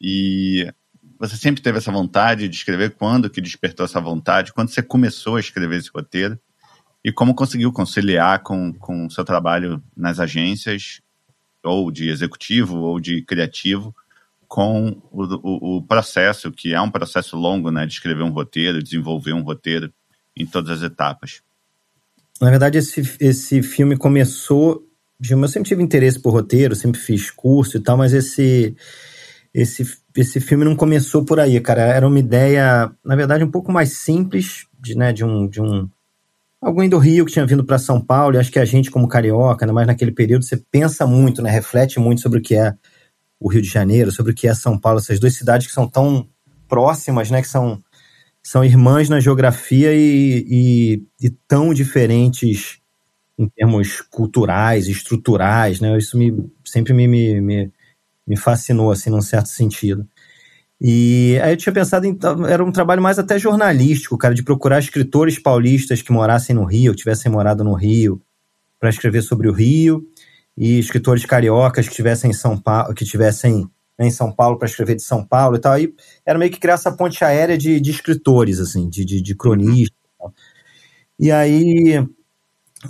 E você sempre teve essa vontade de escrever? Quando que despertou essa vontade? Quando você começou a escrever esse roteiro? E como conseguiu conciliar com o seu trabalho nas agências ou de executivo ou de criativo com o, o, o, processo, que é um processo longo, né, de escrever um roteiro, desenvolver um roteiro em todas as etapas. Na verdade, esse, esse filme começou eu sempre tive interesse por roteiro, sempre fiz curso e tal, mas esse esse esse filme não começou por aí, cara. Era uma ideia, na verdade, um pouco mais simples, de, né, de um de um alguém do Rio que tinha vindo para São Paulo, e acho que a gente, como carioca, ainda mais naquele período, você pensa muito, né? Reflete muito sobre o que é o Rio de Janeiro, sobre o que é São Paulo, essas duas cidades que são tão próximas, né? Que são, são irmãs na geografia e, e, e tão diferentes em termos culturais, estruturais, né? Isso me, sempre me, me, me, me fascinou, assim, num certo sentido. E aí eu tinha pensado em. Era um trabalho mais até jornalístico, cara, de procurar escritores paulistas que morassem no Rio, tivessem morado no Rio, para escrever sobre o Rio, e escritores cariocas que tivessem em São Paulo, que tivessem né, em São Paulo para escrever de São Paulo e tal. Aí era meio que criar essa ponte aérea de, de escritores, assim, de, de, de cronistas. E aí,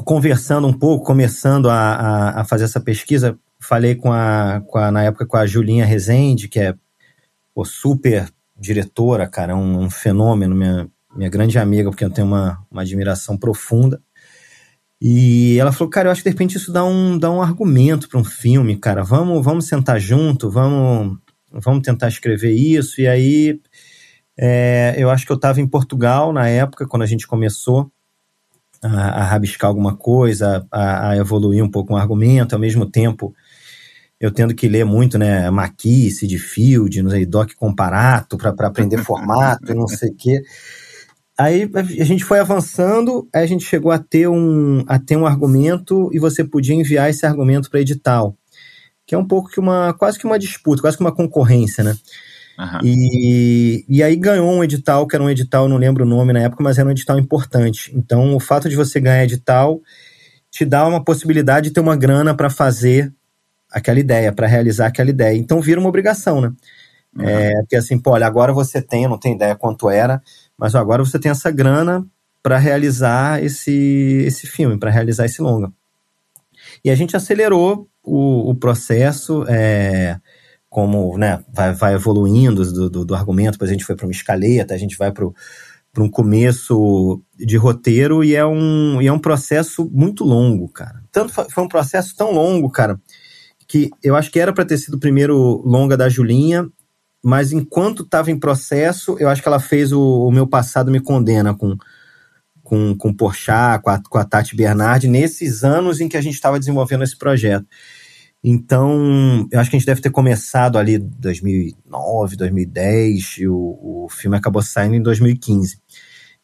conversando um pouco, começando a, a, a fazer essa pesquisa, falei com a, com a, na época com a Julinha Rezende, que é pô, super diretora, cara, um, um, fenômeno, minha, minha grande amiga, porque eu tenho uma, uma admiração profunda. E ela falou, cara, eu acho que de repente isso dá um, dá um argumento para um filme, cara. Vamos, vamos sentar junto, vamos, vamos tentar escrever isso. E aí, é, eu acho que eu estava em Portugal na época, quando a gente começou a, a rabiscar alguma coisa, a, a, evoluir um pouco um argumento, ao mesmo tempo eu tendo que ler muito, né, Maqui, Sid Field, não sei, Doc Comparato, para aprender formato, não sei o quê. Aí a gente foi avançando, aí a gente chegou a ter um, a ter um argumento e você podia enviar esse argumento para edital, que é um pouco que uma, quase que uma disputa, quase que uma concorrência, né? Uhum. E, e aí ganhou um edital, que era um edital, não lembro o nome na época, mas era um edital importante. Então, o fato de você ganhar edital te dá uma possibilidade de ter uma grana para fazer aquela ideia, para realizar aquela ideia. Então vira uma obrigação, né? Uhum. É, porque assim, pô, olha, agora você tem, eu não tenho ideia quanto era, mas agora você tem essa grana para realizar esse, esse filme, para realizar esse longa. E a gente acelerou o, o processo, é, como né, vai, vai evoluindo do, do, do argumento, depois a gente foi para uma escaleta, a gente vai para um começo de roteiro e é um, e é um processo muito longo, cara. Tanto foi um processo tão longo, cara, que eu acho que era para ter sido o primeiro longa da Julinha, mas enquanto estava em processo, eu acho que ela fez o, o meu passado me condena com com, com Porchat, com a, com a Tati Bernardi, nesses anos em que a gente estava desenvolvendo esse projeto. Então, eu acho que a gente deve ter começado ali 2009, 2010, e o, o filme acabou saindo em 2015.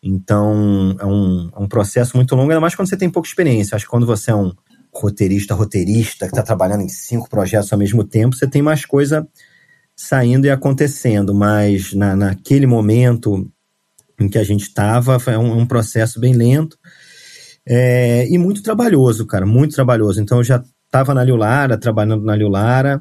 Então, é um, é um processo muito longo, ainda mais quando você tem pouca experiência. Acho que quando você é um, roteirista, roteirista, que está trabalhando em cinco projetos ao mesmo tempo, você tem mais coisa saindo e acontecendo, mas na, naquele momento em que a gente estava, foi um, um, processo bem lento é, e muito trabalhoso, cara, muito trabalhoso. Então eu já estava na Liulara, trabalhando na Liulara,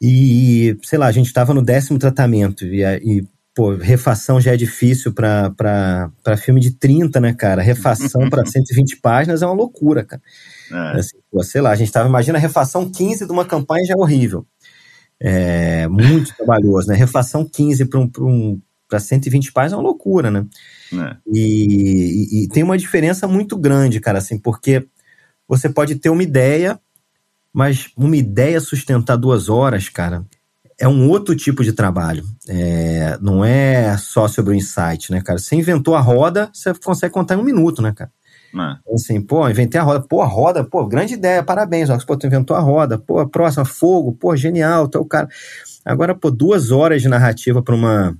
e sei lá, a gente estava no décimo tratamento, e, e pô, refação já é difícil para filme de 30, né, cara? Refação para 120 páginas é uma loucura, cara. É. Assim, pô, sei lá, a gente estava imagina a refação 15 de uma campanha já é horrível. É muito trabalhoso, né? Refação 15 para um, um, 120 páginas é uma loucura, né? É. E, e, e, tem uma diferença muito grande, cara, assim, porque você pode ter uma ideia, mas uma ideia sustentar duas horas, cara, é um outro tipo de trabalho. É, não é só sobre o insight, né, cara? Você inventou a roda, você consegue contar em um minuto, né, cara? Então, assim, pô, inventei a roda. Pô, a roda, pô, grande ideia, parabéns, Ox. Pô, tu inventou a roda. Pô, próxima, fogo, pô, genial, tu é o cara. Agora, pô, duas horas de narrativa para uma,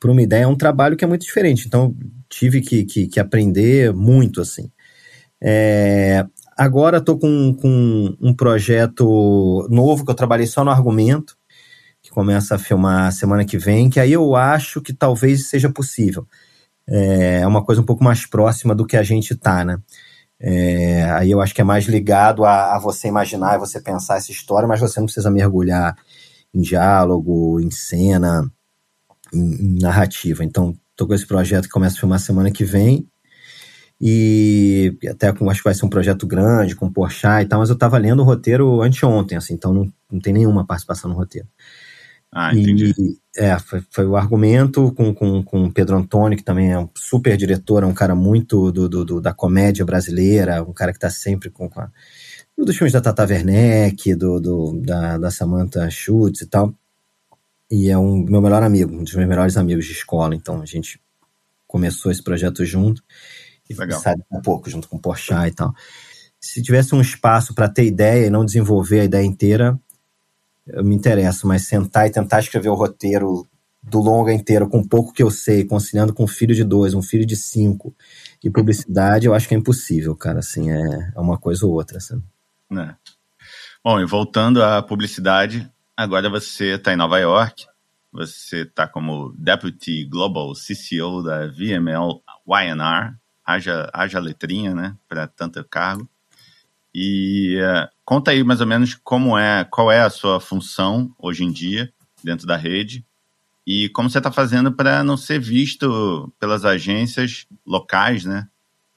pra uma ideia é um trabalho que é muito diferente. Então, tive que, que, que aprender muito, assim. É, agora tô com, com um projeto novo que eu trabalhei só no argumento, começa a filmar semana que vem, que aí eu acho que talvez seja possível é, é uma coisa um pouco mais próxima do que a gente tá, né? É, aí eu acho que é mais ligado a, a, você imaginar e você pensar essa história, mas você não precisa mergulhar em diálogo, em cena, em, em narrativa. Então, tô com esse projeto que começa a filmar semana que vem. E até acho que vai ser um projeto grande, com Porchat e tal, mas eu tava lendo o roteiro anteontem, assim, então não, não tem nenhuma participação no roteiro. Ah, entendi. E, é, foi, foi, o argumento com, com, com Pedro Antônio, que também é um super diretor, é um cara muito do, do, do da comédia brasileira, um cara que tá sempre com, com a, dos filmes da Tata Werneck, do, do, da, da Samantha Schutz e tal. E é um meu melhor amigo, um dos meus melhores amigos de escola, então a gente começou esse projeto junto e Legal. sabe um pouco junto com o Porchat e tal. Se tivesse um espaço para ter ideia e não desenvolver a ideia inteira, eu me interesso, mas sentar e tentar escrever o roteiro do longa inteiro com pouco que eu sei, conciliando com um filho de dois, um filho de cinco e publicidade, eu acho que é impossível, cara. Assim, é, é uma coisa ou outra. Assim. É. Bom, e voltando à publicidade, agora você está em Nova York, você está como Deputy Global CCO da VML YNR, haja, haja letrinha, né, para tanto cargo. E uh, conta aí mais ou menos como é, qual é a sua função hoje em dia dentro da rede e como você está fazendo para não ser visto pelas agências locais, né?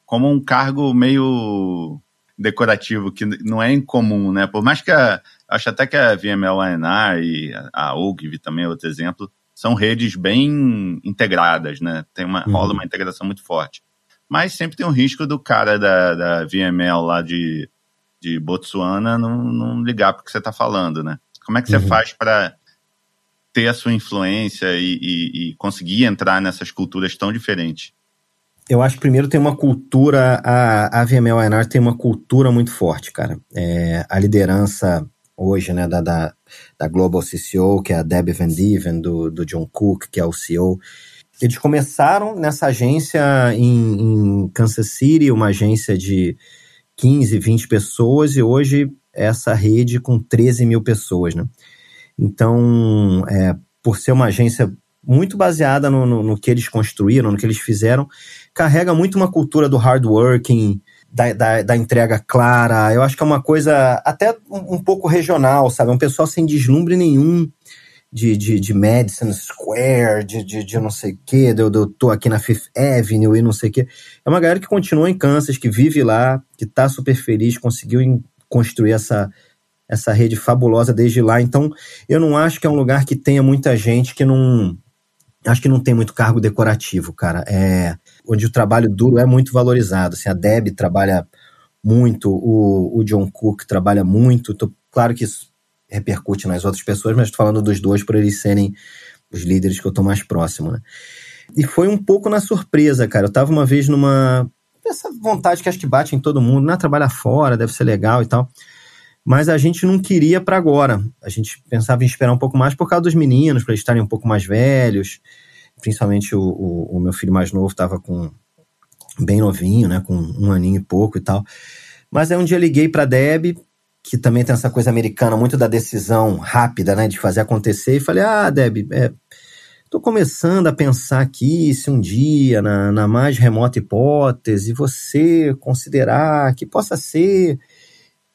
Como um cargo meio decorativo, que não é incomum, né? Por mais que a, acho até que a VML e a OGV também é outro exemplo, são redes bem integradas, né? Tem uma, uhum. rola uma integração muito forte. Mas sempre tem o risco do cara da, da VML lá de de Botsuana não, não ligar porque você está falando, né? Como é que você uhum. faz para ter a sua influência e, e, e, conseguir entrar nessas culturas tão diferentes? Eu acho que primeiro tem uma cultura, a, a VML ANR tem uma cultura muito forte, cara. É, a liderança hoje, né, da, da, da, Global CCO, que é a Debbie Van Dieven, do, do John Cook, que é o CEO, eles começaram nessa agência em, em Kansas City, uma agência de 15, 20 pessoas e hoje essa rede com 13 mil pessoas, né? Então, é, por ser uma agência muito baseada no, no, no, que eles construíram, no que eles fizeram, carrega muito uma cultura do hard working, da, da, da entrega clara. Eu acho que é uma coisa até um, um pouco regional, sabe? Um pessoal sem deslumbre nenhum de, de, de Madison Square, de, de, de não sei o quê, eu, eu tô aqui na Fifth Avenue e não sei o quê. É uma galera que continua em Kansas, que vive lá, que tá super feliz, conseguiu construir essa, essa rede fabulosa desde lá. Então, eu não acho que é um lugar que tenha muita gente que não. Acho que não tem muito cargo decorativo, cara. É onde o trabalho duro é muito valorizado. Assim, a Deb trabalha muito, o, o John Cook trabalha muito. Tô, claro que repercute nas outras pessoas, mas estou falando dos dois por eles serem os líderes que eu estou mais próximo, né? E foi um pouco na surpresa, cara. Eu tava uma vez numa. Essa vontade que acho que bate em todo mundo, né? Trabalhar fora, deve ser legal e tal. Mas a gente não queria para agora. A gente pensava em esperar um pouco mais por causa dos meninos, para eles estarem um pouco mais velhos. Principalmente o, o, o meu filho mais novo estava com bem novinho, né? Com um aninho e pouco e tal. Mas aí um dia liguei pra Deb, que também tem essa coisa americana, muito da decisão rápida, né, de fazer acontecer, e falei, ah, Deb, é, tô começando a pensar aqui se um dia, na, na mais remota hipótese, você considerar que possa ser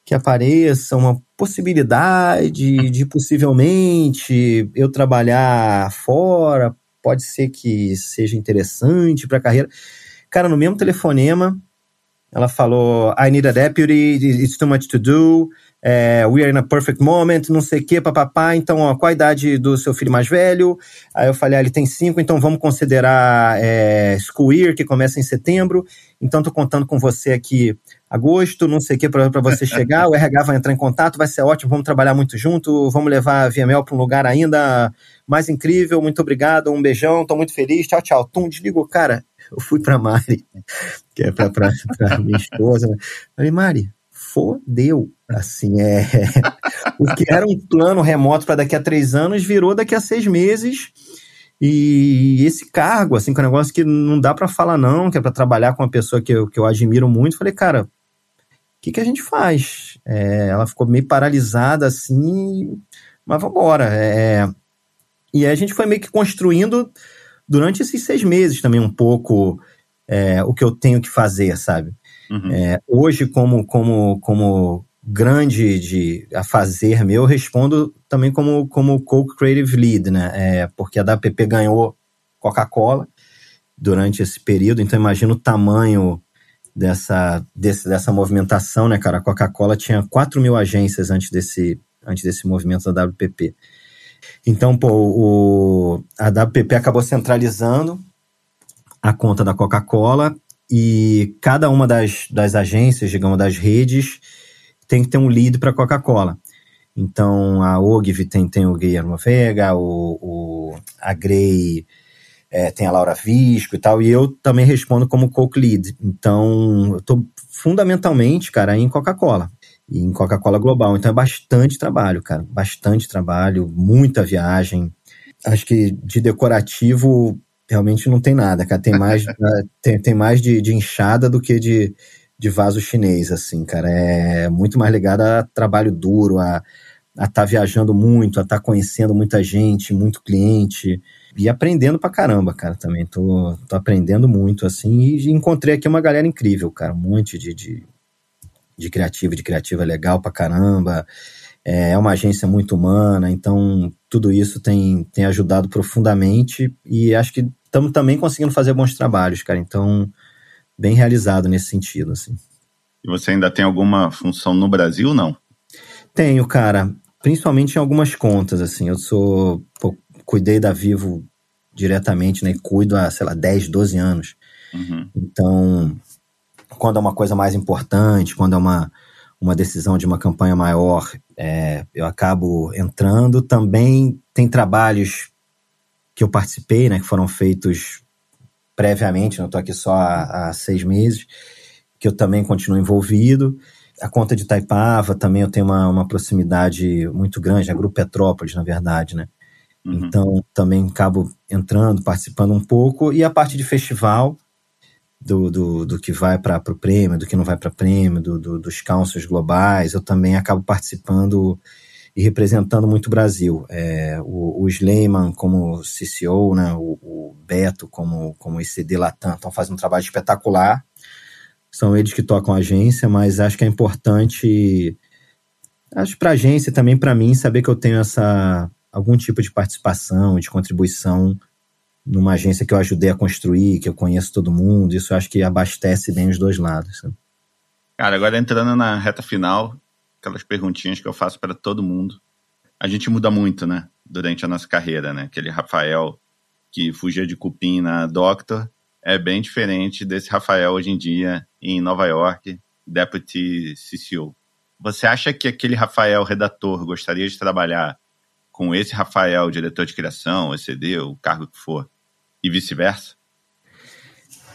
que apareça uma possibilidade de possivelmente eu trabalhar fora, pode ser que seja interessante para a carreira. Cara, no mesmo telefonema, ela falou: I need a deputy, it's too much to do, é, we are in a perfect moment, não sei o que, papapá. Então, ó, qual a idade do seu filho mais velho? Aí eu falei: ah, ele tem cinco, então vamos considerar é, school year, que começa em setembro. Então, tô contando com você aqui agosto, não sei o que, para você chegar. o RH vai entrar em contato, vai ser ótimo, vamos trabalhar muito junto, vamos levar a VML para um lugar ainda mais incrível. Muito obrigado, um beijão, tô muito feliz. Tchau, tchau. Tum, desligou. Cara, eu fui pra Mari, que é pra minha esposa. Falei, Mari, fodeu. Assim, é. o que era um plano remoto para daqui a três anos virou daqui a seis meses. E esse cargo, assim, que é um negócio que não dá para falar, não, que é para trabalhar com uma pessoa que eu, que eu admiro muito. Falei, cara, o que, que a gente faz? É, ela ficou meio paralisada, assim, mas vambora. É, e aí a gente foi meio que construindo durante esses seis meses também um pouco é, o que eu tenho que fazer, sabe? Uhum. É, hoje, como, como, como grande de a fazer meu, eu respondo também como, como co-creative lead, né? É, porque a WPP ganhou Coca-Cola durante esse período, então imagina o tamanho dessa, desse, dessa movimentação, né, cara? A Coca-Cola tinha 4 mil agências antes desse, antes desse movimento da WPP. Então, pô, o, a WPP acabou centralizando a conta da Coca-Cola e cada uma das, das agências, digamos, das redes, tem que ter um lead para a Coca-Cola. Então, a Ogilvy tem, tem o Guilherme Vega, o, o, a Grey é, tem a Laura Visco e tal, e eu também respondo como Coke Lead. Então, eu estou fundamentalmente, cara, em Coca-Cola e em Coca-Cola Global. Então é bastante trabalho, cara. Bastante trabalho, muita viagem. Acho que de decorativo realmente não tem nada, cara. Tem mais, né, tem, tem mais de, de inchada do que de, de vaso chinês, assim, cara. É muito mais ligado a trabalho duro, a estar tá viajando muito, a estar tá conhecendo muita gente, muito cliente. E aprendendo pra caramba, cara, também. Tô, tô aprendendo muito, assim, e encontrei aqui uma galera incrível, cara. Um monte de, de de criativa, de criativa legal pra caramba. É, é uma agência muito humana, então tudo isso tem, tem ajudado profundamente e acho que estamos também conseguindo fazer bons trabalhos, cara. Então, bem realizado nesse sentido, assim. E você ainda tem alguma função no Brasil, não? Tenho, cara. Principalmente em algumas contas, assim. Eu sou... Pô, cuidei da Vivo diretamente, né? E cuido há, sei lá, 10, 12 anos. Uhum. Então, quando é uma coisa mais importante, quando é uma, uma decisão de uma campanha maior, é, eu acabo entrando. Também tem trabalhos que eu participei, né, que foram feitos previamente, não estou aqui só há, há, seis meses, que eu também continuo envolvido. A conta de Taipava também eu tenho uma, uma proximidade muito grande, a né, Grupo Petrópolis, na verdade, né? Uhum. Então também acabo entrando, participando um pouco. E a parte de festival, do, do, do que vai para o prêmio, do que não vai para prêmio, do, do, dos councils globais, eu também acabo participando e representando muito o Brasil. É, o, o Sleiman como CCO, né, o, o, Beto como, como ICD Latam, estão fazendo um trabalho espetacular. São eles que tocam a agência, mas acho que é importante, acho para a agência também para mim, saber que eu tenho essa algum tipo de participação, de contribuição numa agência que eu ajudei a construir, que eu conheço todo mundo, isso eu acho que abastece bem os dois lados. Sabe? Cara, agora entrando na reta final, aquelas perguntinhas que eu faço para todo mundo. A gente muda muito, né? Durante a nossa carreira, né? Aquele Rafael que fugia de cupim na Doctor é bem diferente desse Rafael hoje em dia em Nova York, Deputy CCO. Você acha que aquele Rafael redator gostaria de trabalhar com esse Rafael, diretor de criação, ECD, o cargo que for, e vice-versa?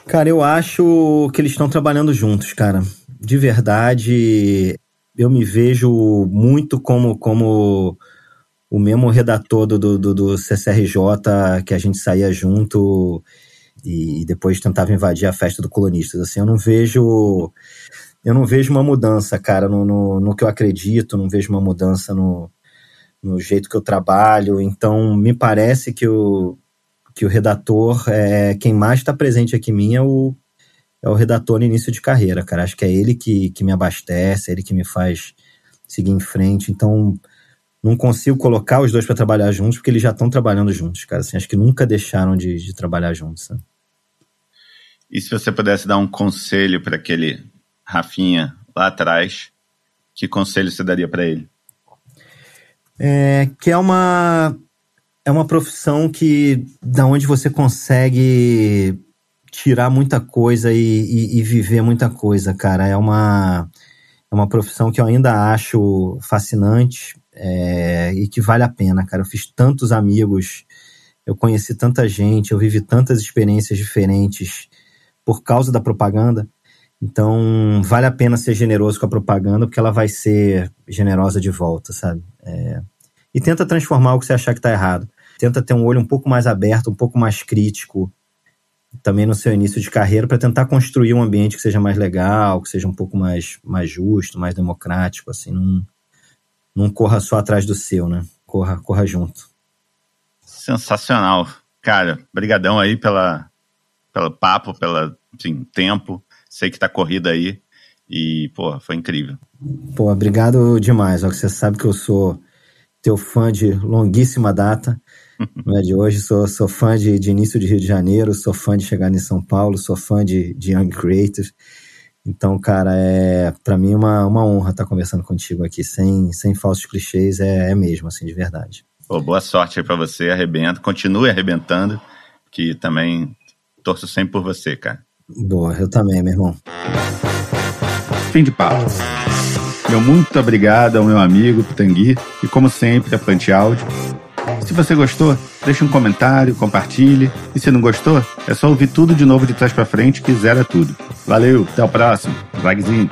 Cara, eu acho que eles estão trabalhando juntos, cara. De verdade, eu me vejo muito como, como o mesmo redator do, do, do CCRJ que a gente saía junto e depois tentava invadir a festa do Colonistas. Assim, eu não vejo eu não vejo uma mudança, cara, no, no, no que eu acredito, não vejo uma mudança no, no jeito que eu trabalho. Então, me parece que o, que o redator, é quem mais está presente aqui em mim é o, é o redator no início de carreira, cara. Acho que é ele que, que me abastece, é ele que me faz seguir em frente. Então, não consigo colocar os dois para trabalhar juntos, porque eles já estão trabalhando juntos, cara. Assim, acho que nunca deixaram de, de trabalhar juntos. Sabe? E se você pudesse dar um conselho para aquele Rafinha lá atrás, que conselho você daria para ele? É, que é uma é uma profissão que da onde você consegue tirar muita coisa e, e, e, viver muita coisa, cara. É uma é uma profissão que eu ainda acho fascinante é, e que vale a pena, cara. Eu fiz tantos amigos, eu conheci tanta gente, eu vivi tantas experiências diferentes por causa da propaganda. Então, vale a pena ser generoso com a propaganda, porque ela vai ser generosa de volta, sabe? É... E tenta transformar o que você achar que está errado. Tenta ter um olho um pouco mais aberto, um pouco mais crítico, também no seu início de carreira, para tentar construir um ambiente que seja mais legal, que seja um pouco mais, mais justo, mais democrático, assim. Não, não corra só atrás do seu, né? Corra, corra junto. Sensacional. Cara, brigadão aí pela, pelo papo, pelo assim, tempo. Sei que tá corrida aí. E, pô, foi incrível. Pô, obrigado demais. Ó, você sabe que eu sou teu fã de longuíssima data. Não é de hoje, sou, sou fã de, de início de Rio de Janeiro, sou fã de chegar em São Paulo, sou fã de, de Young Creators. Então, cara, é para mim uma, uma honra estar conversando contigo aqui, sem, sem falsos clichês, é, é mesmo, assim, de verdade. Pô, boa sorte aí pra você, arrebenta, continue arrebentando, que também torço sempre por você, cara. Boa, eu também, meu irmão. Fim de papo. Meu muito obrigado ao meu amigo Pitangui e, como sempre, a Plant Áudio. Se você gostou, deixe um comentário, compartilhe. E se não gostou, é só ouvir tudo de novo de trás para frente que zera tudo. Valeu, até o próximo. Vagzinho.